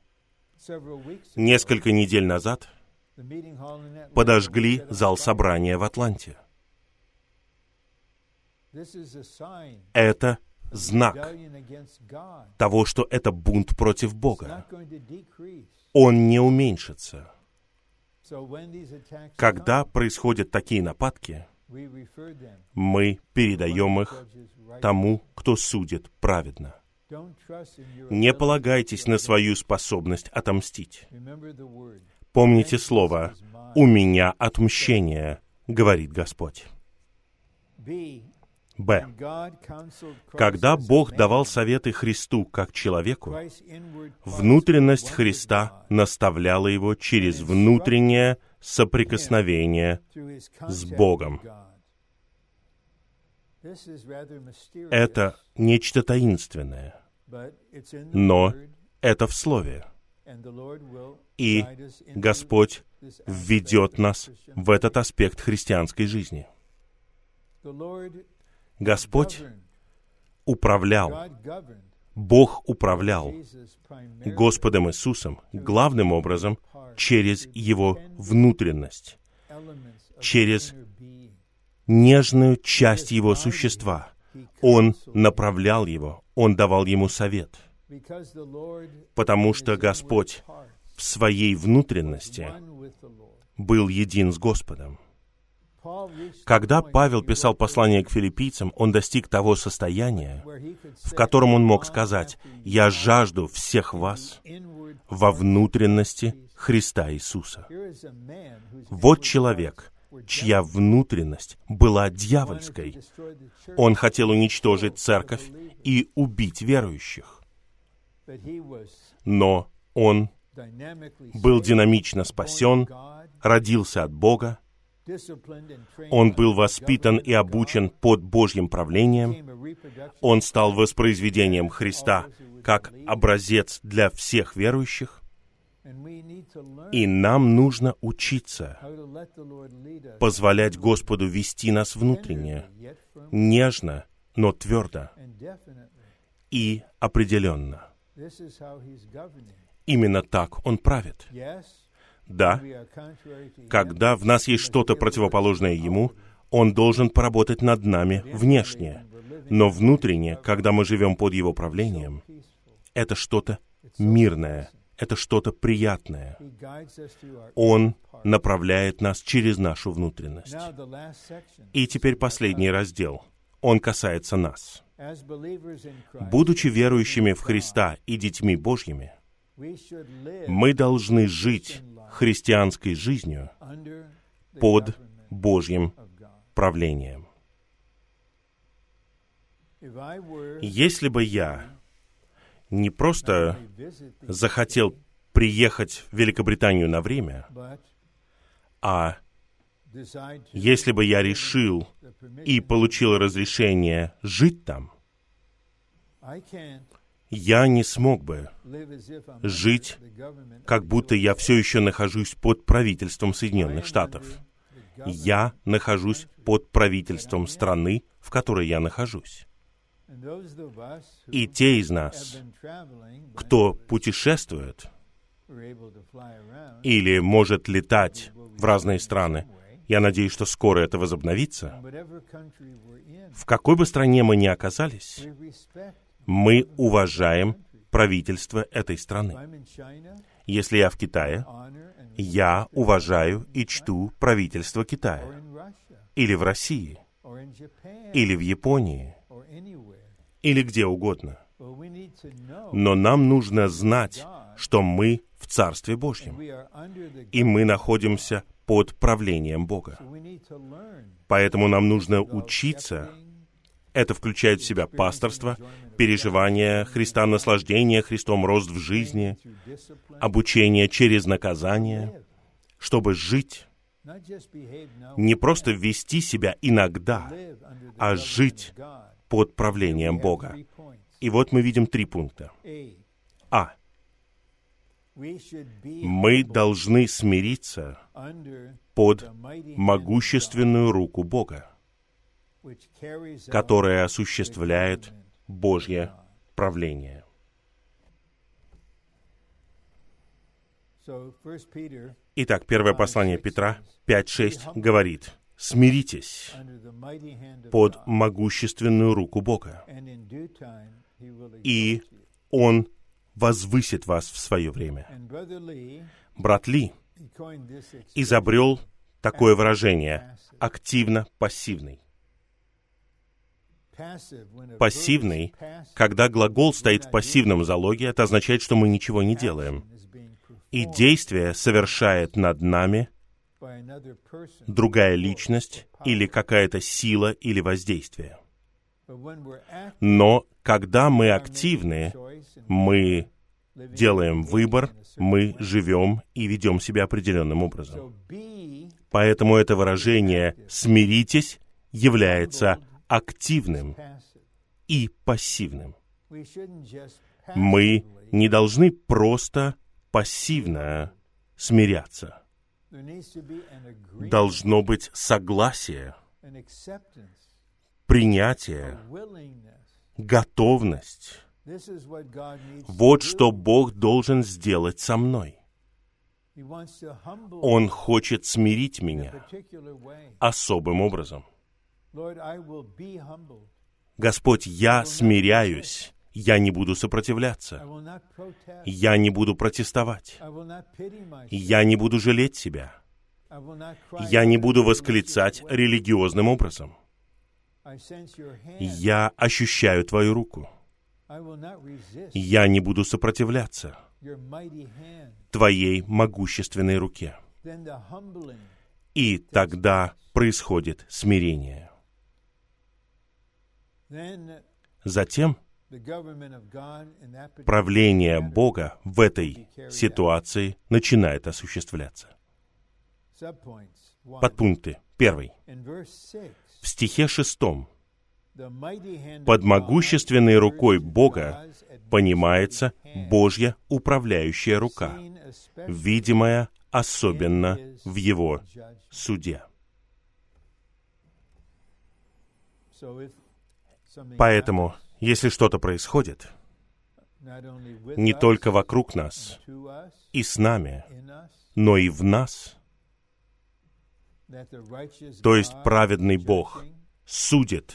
Несколько недель назад подожгли зал собрания в Атланте. Это знак того, что это бунт против Бога. Он не уменьшится. Когда происходят такие нападки, мы передаем их тому, кто судит праведно. Не полагайтесь на свою способность отомстить. Помните слово «У меня отмщение», говорит Господь. Б. Когда Бог давал советы Христу как человеку, внутренность Христа наставляла его через внутреннее соприкосновение с Богом. Это нечто таинственное. но Это в Слове. И Господь введет нас в этот аспект христианской жизни. Господь управлял, Бог управлял Господом Иисусом главным образом через Его внутренность, через нежную часть Его существа. Он направлял его, Он давал ему совет, потому что Господь в своей внутренности был един с Господом. Когда Павел писал послание к филиппийцам, он достиг того состояния, в котором он мог "Long сказать, «Я жажду всех вас во внутренности of Jesus." Христа Иисуса». Вот человек, чья внутренность была дьявольской. Он хотел уничтожить церковь и убить верующих. Но он был динамично спасен, родился от Бога, он был воспитан и обучен под Божьим правлением, он стал воспроизведением Христа как образец для всех верующих, и нам нужно учиться позволять Господу вести нас внутренне, нежно, но твердо и определенно. Именно так Он правит. Да, когда в нас есть что-то противоположное Ему, Он должен поработать над нами внешне. Но внутренне, когда мы живем под Его правлением, это что-то мирное, это что-то приятное. Он направляет нас через нашу внутренность. И теперь последний раздел. Он касается нас. Будучи верующими в Христа и детьми Божьими, мы должны жить христианской жизнью под Божьим правлением. Если бы я не просто захотел приехать в Великобританию на время, а если бы я решил и получил разрешение жить там, я не смог бы, Жить, как будто я все еще нахожусь под правительством Соединенных Штатов. Я нахожусь под правительством страны, в которой я нахожусь. И те из нас, кто путешествует или может летать в разные страны, я надеюсь, что скоро это возобновится. В какой бы стране мы ни оказались, мы уважаем правительство этой страны. Если я в Китае, я уважаю и чту правительство Китая. Или в России, или в Японии, или где угодно. Но нам нужно знать, что мы в Царстве Божьем, и мы находимся под правлением Бога. Поэтому нам нужно учиться Это включает в себя пасторство, переживание Христа, наслаждение Христом, рост в жизни, обучение через наказание, чтобы жить, не просто вести себя иногда, а жить под правлением Бога. И вот мы видим три пункта. А. Мы должны смириться под могущественную руку Бога, которая осуществляет Божье правление. Итак, первое послание Петра 5.6 говорит, «Смиритесь под могущественную руку Бога, и Он возвысит вас в свое время». Брат Ли изобрел такое выражение «активно-пассивный». Пассивный, когда глагол стоит в пассивном залоге, это означает, что мы ничего не делаем. И действие совершает над нами другая личность или какая-то сила или воздействие. Но когда мы активны, мы делаем выбор, мы живем и ведем себя определенным образом. Поэтому это выражение «смиритесь» является активным и пассивным. Мы не должны просто пассивно смиряться. Должно быть согласие, принятие, готовность. Вот что Бог должен сделать со мной. Он хочет смирить меня особым образом. Господь, я смиряюсь, я не буду сопротивляться, я не буду протестовать, я не буду жалеть себя, я не буду восклицать религиозным образом. Я ощущаю Твою руку. Я не буду сопротивляться Твоей могущественной руке. И тогда происходит смирение. Затем правление Бога в этой ситуации начинает осуществляться. Подпункты. Первый. В стихе шестом под могущественной рукой Бога понимается Божья управляющая рука, видимая особенно в Его суде. Поэтому, если что-то происходит, не только вокруг нас и с нами, но и в нас, то есть праведный Бог судит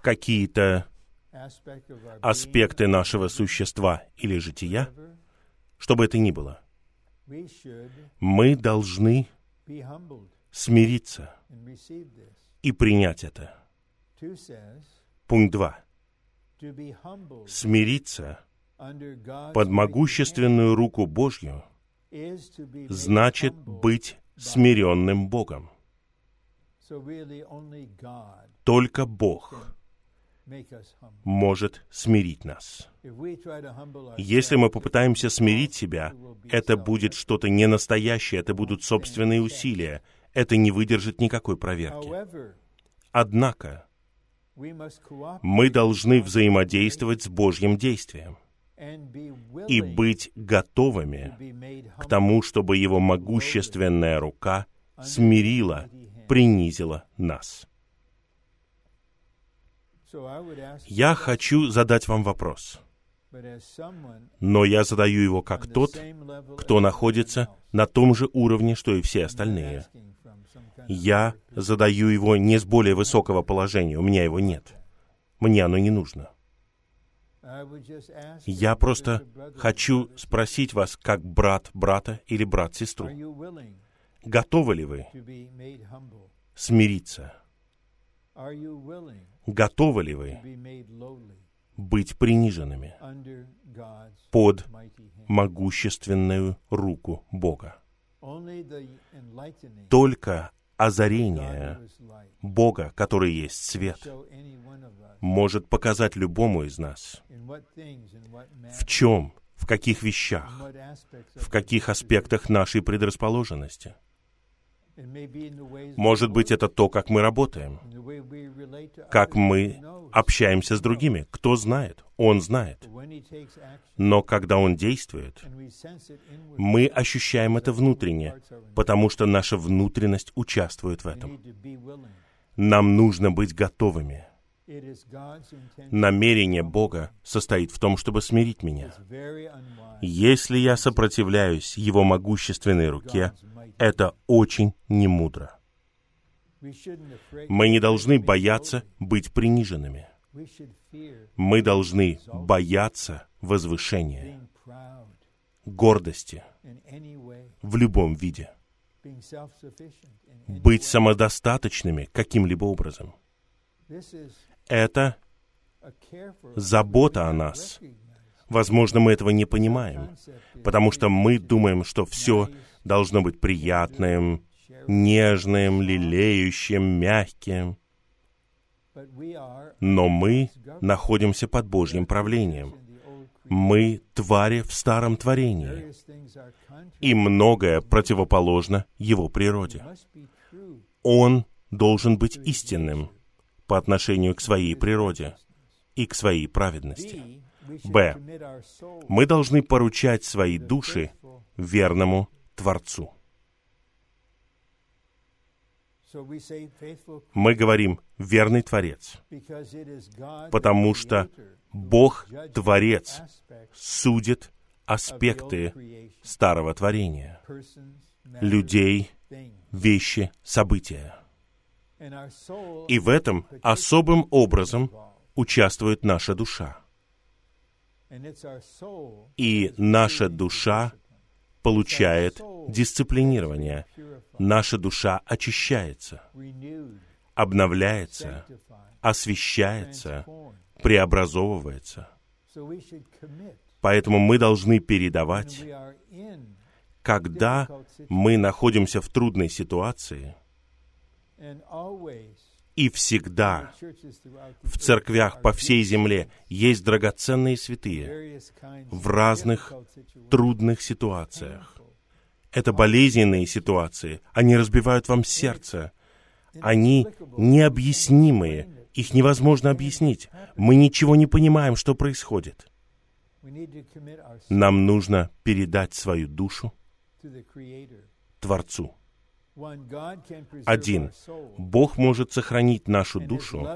какие-то аспекты нашего существа или жития, что бы это ни было, мы должны смириться и принять это. Пункт 2. Смириться под могущественную руку Божью значит быть смиренным Богом. Только Бог может смирить нас. Если мы попытаемся смирить себя, это будет что-то ненастоящее, это будут собственные усилия, это не выдержит никакой проверки. Однако, мы должны взаимодействовать с Божьим действием и быть готовыми к тому, чтобы Его могущественная рука смирила, принизила нас. Я хочу задать вам вопрос, но я задаю его как тот, кто находится на том же уровне, что и все остальные. Я задаю его не с более высокого положения, у меня его нет. Мне оно не нужно. Я просто хочу спросить вас, как брат брата или брат сестру, готовы ли вы смириться? Готовы ли вы быть приниженными под могущественную руку Бога? Только озарение Бога, который есть свет, может показать любому из нас, в чем, в каких вещах, в каких аспектах нашей предрасположенности. Может быть, это то, как мы работаем, как мы общаемся с другими. Кто знает? Он знает. Но когда Он действует, мы ощущаем это внутренне, потому что наша внутренность участвует в этом. Нам нужно быть готовыми. Намерение Бога состоит в том, чтобы смирить меня. Если я сопротивляюсь Его могущественной руке, это очень немудро. Мы не должны бояться быть приниженными. Мы должны бояться возвышения, гордости в любом виде, быть самодостаточными каким-либо образом. Это забота о нас. Возможно, мы этого не понимаем, потому что мы думаем, что все должно быть приятным, нежным, лелеющим, мягким. Но мы находимся под Божьим правлением. Мы твари в старом творении. И многое противоположно Его природе. Он должен быть истинным по отношению к своей природе и к своей праведности. Б. Мы должны поручать свои души верному Творцу. Мы говорим «верный Творец», потому что Бог, Творец, судит аспекты старого творения, людей, вещи, события. И в этом особым образом участвует наша душа. И наша душа получает дисциплинирование. Наша душа очищается, обновляется, освещается, преобразовывается. Поэтому мы должны передавать, когда мы находимся в трудной ситуации, и всегда в церквях по всей земле есть драгоценные святые в разных трудных ситуациях. Это болезненные ситуации. Они разбивают вам сердце. Они необъяснимые. Их невозможно объяснить. Мы ничего не понимаем, что происходит. Нам нужно передать свою душу Творцу. Один. Бог может сохранить нашу душу,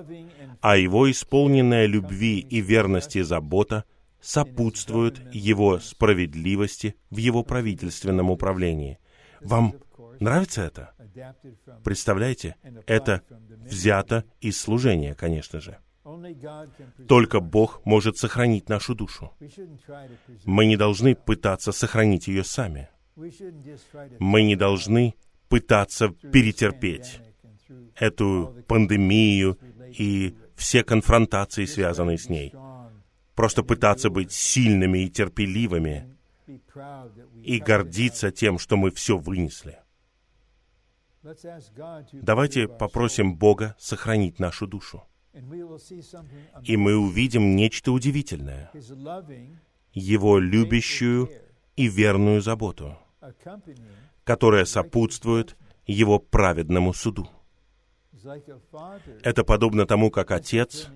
а Его исполненная любви и верности забота сопутствуют Его справедливости в Его правительственном управлении. Вам нравится это? Представляете, это взято из служения, конечно же. Только Бог может сохранить нашу душу. Мы не должны пытаться сохранить ее сами. Мы не должны пытаться перетерпеть эту пандемию и все конфронтации, связанные с ней. Просто пытаться быть сильными и терпеливыми и гордиться тем, что мы все вынесли. Давайте попросим Бога сохранить нашу душу. И мы увидим нечто удивительное. Его любящую и верную заботу, которая сопутствует Его праведному суду. Это подобно тому, как отец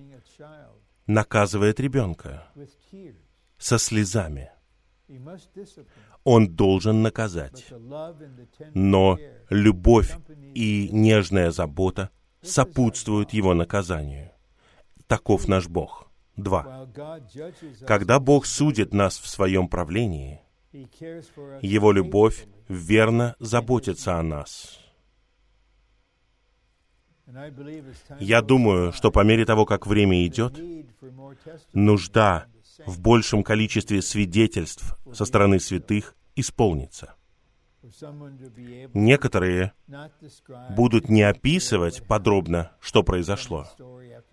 наказывает ребенка со слезами. Он должен наказать. Но любовь и нежная забота сопутствуют его наказанию. Таков наш Бог. Два. Когда Бог судит нас в своем правлении, Его любовь верно заботится о нас. Я думаю, что по мере того, как время идет, нужда в большем количестве свидетельств со стороны святых исполнится. Некоторые будут не описывать подробно, что произошло,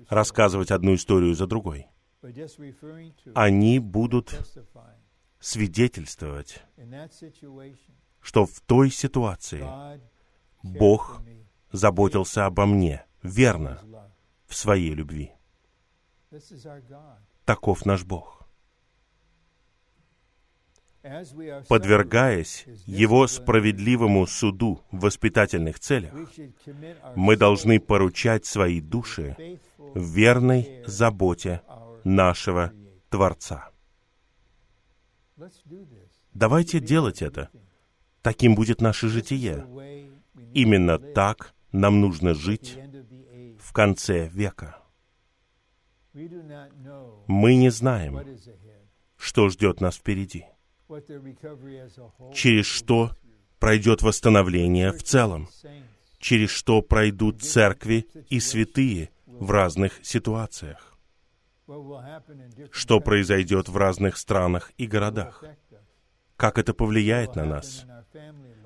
рассказывать одну историю за другой. Они будут свидетельствовать, что в той ситуации Бог заботился обо мне верно в своей любви. Таков наш Бог. Подвергаясь Его справедливому суду в воспитательных целях, мы должны поручать свои души верной заботе нашего Творца. Давайте делать это. Таким будет наше житие. Именно так нам нужно жить в конце века. Мы не знаем, что ждет нас впереди, через что пройдет восстановление в целом, через что пройдут церкви и святые в разных ситуациях, что произойдет в разных странах и городах, как это повлияет на нас,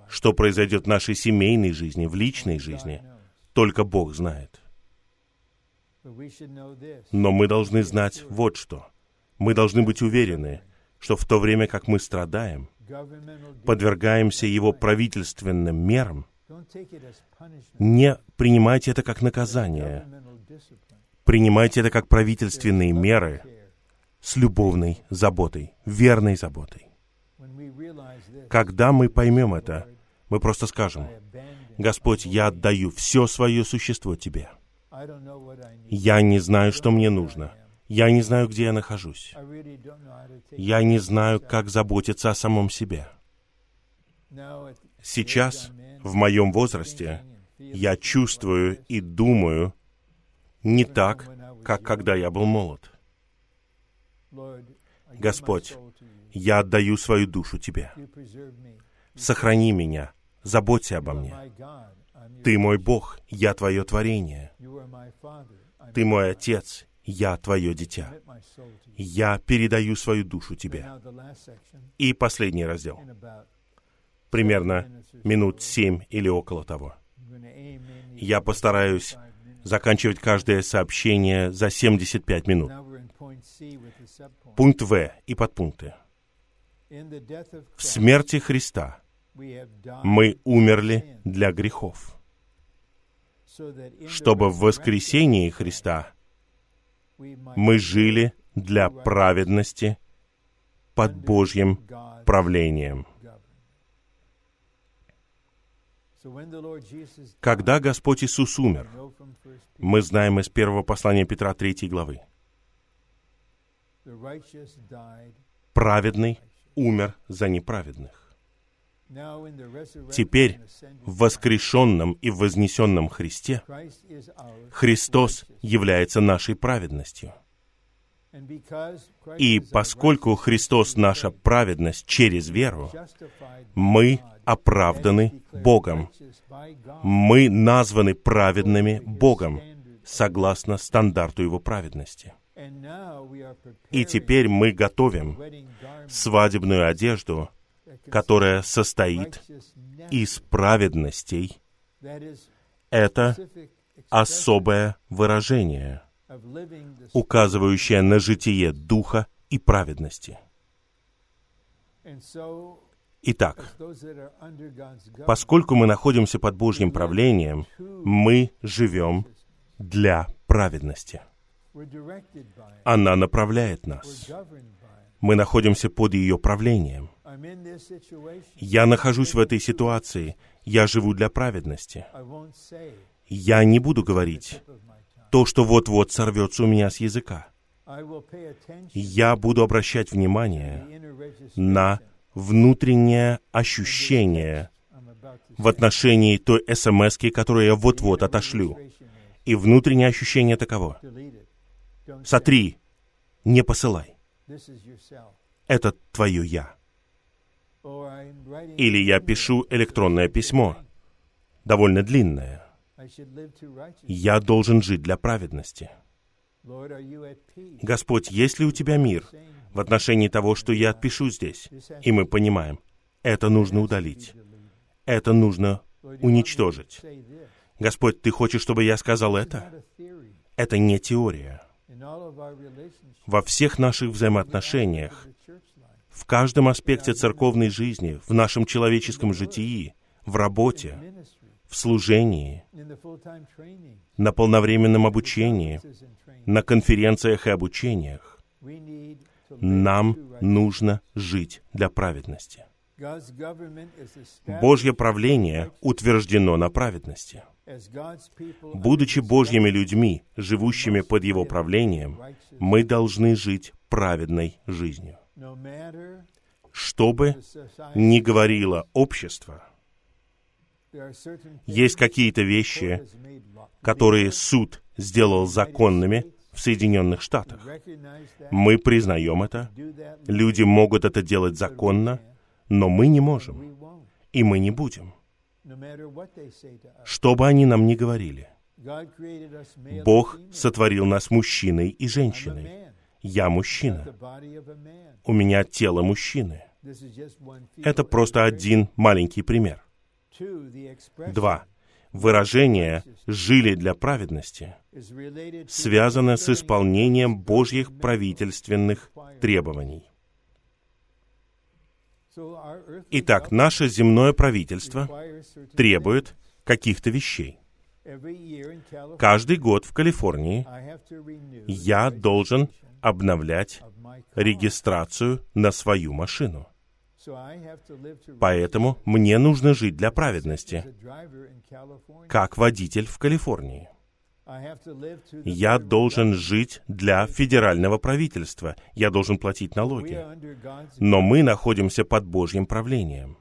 что произойдет в нашей семейной жизни, в личной жизни, только Бог знает. Но мы должны знать вот что. Мы должны быть уверены, что в то время, как мы страдаем, подвергаемся его правительственным мерам, не принимайте это как наказание. Принимайте это как правительственные меры с любовной заботой, верной заботой. Когда мы поймем это, мы просто скажем. Господь, я отдаю все свое существо Тебе. Я не знаю, что мне нужно. Я не знаю, где я нахожусь. Я не знаю, как заботиться о самом себе. Сейчас, в моем возрасте, я чувствую и думаю не так, как когда я был молод. Господь. Я отдаю свою душу Тебе. Сохрани меня, заботься обо мне. Ты мой Бог, я Твое творение. Ты мой. Отец, я Твое дитя. Я передаю свою душу Тебе. И последний раздел. Примерно минут семь или около того. Я постараюсь. Заканчивать каждое сообщение за 75 минут. Пункт В и подпункты. В смерти Христа мы умерли для грехов, чтобы в воскресении Христа мы жили для праведности под Божьим правлением. Когда Господь Иисус умер, мы знаем из первого послания Петра 3 главы, праведный умер за неправедных. Теперь в воскрешенном и вознесенном Христе Христос является нашей праведностью. И поскольку Христос наша праведность через веру, мы оправданы Богом. Мы названы праведными Богом, согласно стандарту Его праведности. И теперь мы готовим свадебную одежду, которая состоит из праведностей. Это особое выражение, указывающее на житие Духа и праведности. Итак, поскольку мы находимся под Божьим правлением, мы живем для праведности. Она направляет нас. Мы находимся под ее правлением. Я нахожусь в этой ситуации. Я живу для праведности. Я не буду говорить то, что вот-вот сорвется у меня с языка. Я буду обращать внимание на внутреннее ощущение в отношении той смс которую я вот-вот отошлю. И внутреннее ощущение таково. Сотри, не посылай. Это твое «я». Или я пишу электронное письмо, довольно длинное. Я должен жить для праведности. Господь, есть ли у Тебя мир в отношении того, что я отпишу здесь? И мы понимаем, это нужно удалить, это нужно уничтожить. Господь, Ты хочешь, чтобы я сказал это? Это не теория. Во всех наших взаимоотношениях, в каждом аспекте церковной жизни, в нашем человеческом житии, в работе, в служении, на полновременном обучении, на конференциях и обучениях. Нам нужно жить для праведности. Божье правление утверждено на праведности. Будучи Божьими людьми, живущими под Его правлением, мы должны жить праведной жизнью. Что бы ни говорило общество, есть какие-то вещи, которые суд сделал законными в Соединенных Штатах. Мы признаем это, люди могут это делать законно, но мы не можем, и мы не будем, что бы они нам ни говорили. Бог сотворил нас мужчиной и женщиной. Я мужчина. У меня тело мужчины. Это просто один маленький пример. Два. Выражение «жили для праведности» связано с исполнением Божьих правительственных требований. Итак, наше земное правительство требует каких-то вещей. Каждый год в Калифорнии я должен обновлять регистрацию на свою машину. Поэтому мне нужно жить для праведности, как водитель в Калифорнии. Я должен жить для федерального правительства. Я должен платить налоги. Но мы находимся под Божьим правлением.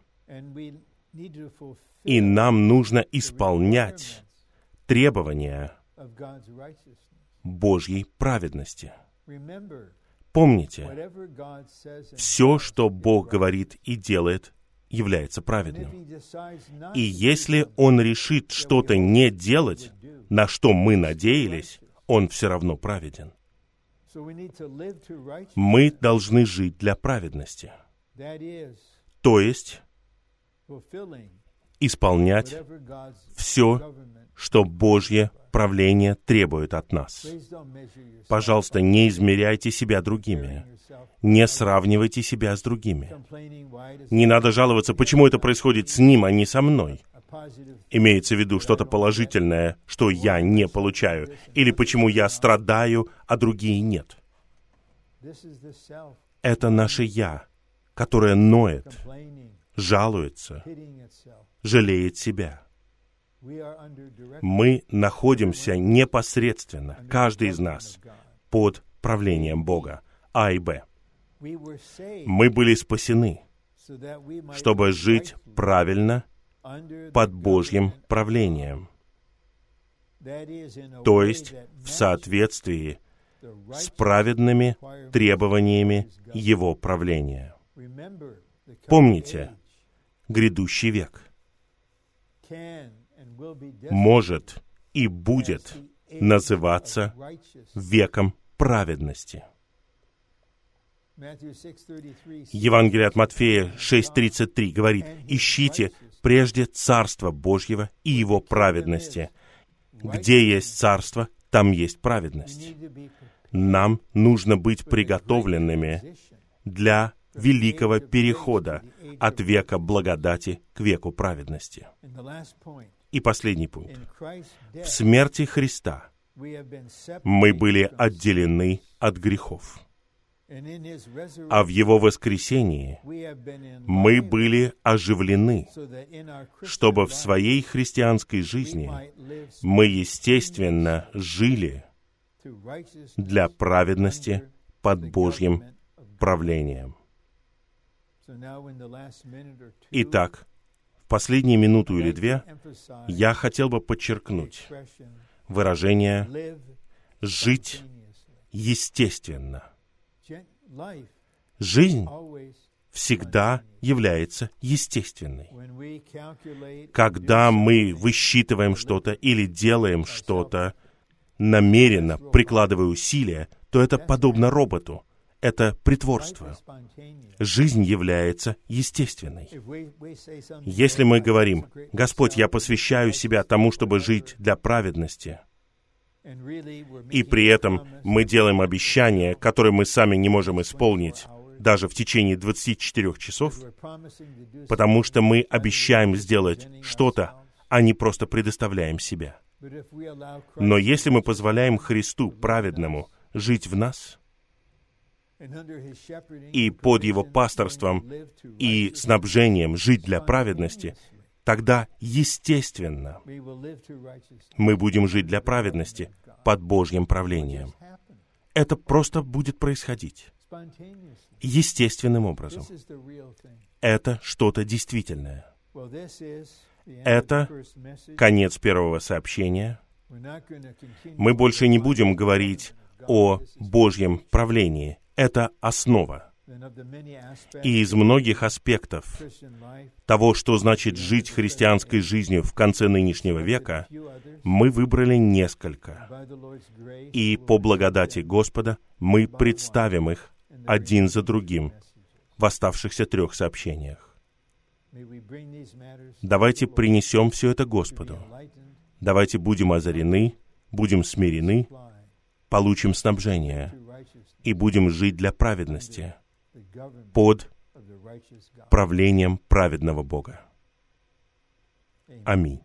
И нам нужно исполнять требования. Божьей праведности. Помните, все, что Бог говорит и делает, является праведным. И если Он решит что-то не делать, на что мы надеялись, Он все равно праведен. Мы должны жить для праведности. То есть исполнять все, что Божье правление требует от нас. Пожалуйста, не измеряйте себя другими. Не сравнивайте себя с другими. Не надо жаловаться, почему это происходит с ним, а не со мной. Имеется в виду что-то положительное, что я не получаю, или почему я страдаю, а другие нет. Это наше «я», которое ноет, жалуется, жалеет себя. Мы находимся непосредственно, каждый из нас, под правлением Бога, А и Б. Мы были спасены, чтобы жить правильно под Божьим правлением, то есть в соответствии с праведными требованиями. Его правления. Помните, Грядущий век может и будет называться веком праведности. Matthew 6:33 Евангелие от Матфея 6.33 говорит, «Ищите прежде Царство Божьего и Его праведности. Где есть Царство, там есть праведность». Нам нужно быть приготовленными для великого перехода от века благодати к веку праведности. И последний пункт. В смерти Христа мы были отделены от грехов, а в Его воскресении мы были оживлены, чтобы в своей христианской жизни мы, естественно, жили для праведности под Божьим правлением. Итак, в последние минуту или две я хотел бы подчеркнуть выражение «жить естественно». Жизнь всегда является естественной. Когда мы высчитываем что-то или делаем что-то, намеренно прикладывая усилия, то это подобно роботу. Это притворство. Жизнь является естественной. Если мы "I говорим, «Господь, я посвящаю себя тому, чтобы жить для праведности», и при этом мы делаем обещание, которое мы сами не можем 24 исполнить даже в течение 24 часов, потому что мы обещаем сделать что-то, а не просто предоставляем себя. Но если мы позволяем Христу, праведному, жить в нас, и под Его пасторством и снабжением жить для праведности, тогда, естественно, мы будем жить для праведности под Божьим правлением. Это просто будет происходить естественным образом. Это что-то действительное. Это. Конец первого сообщения. Мы больше не будем говорить о Божьем правлении. Это основа. И из многих аспектов того, что значит жить христианской жизнью в конце нынешнего века, мы выбрали несколько. И по благодати Господа мы представим их один за другим в оставшихся трех сообщениях. Давайте принесем все это Господу. Давайте будем озарены, будем смирены, получим снабжение и будем жить для праведности под правлением праведного Бога. Аминь.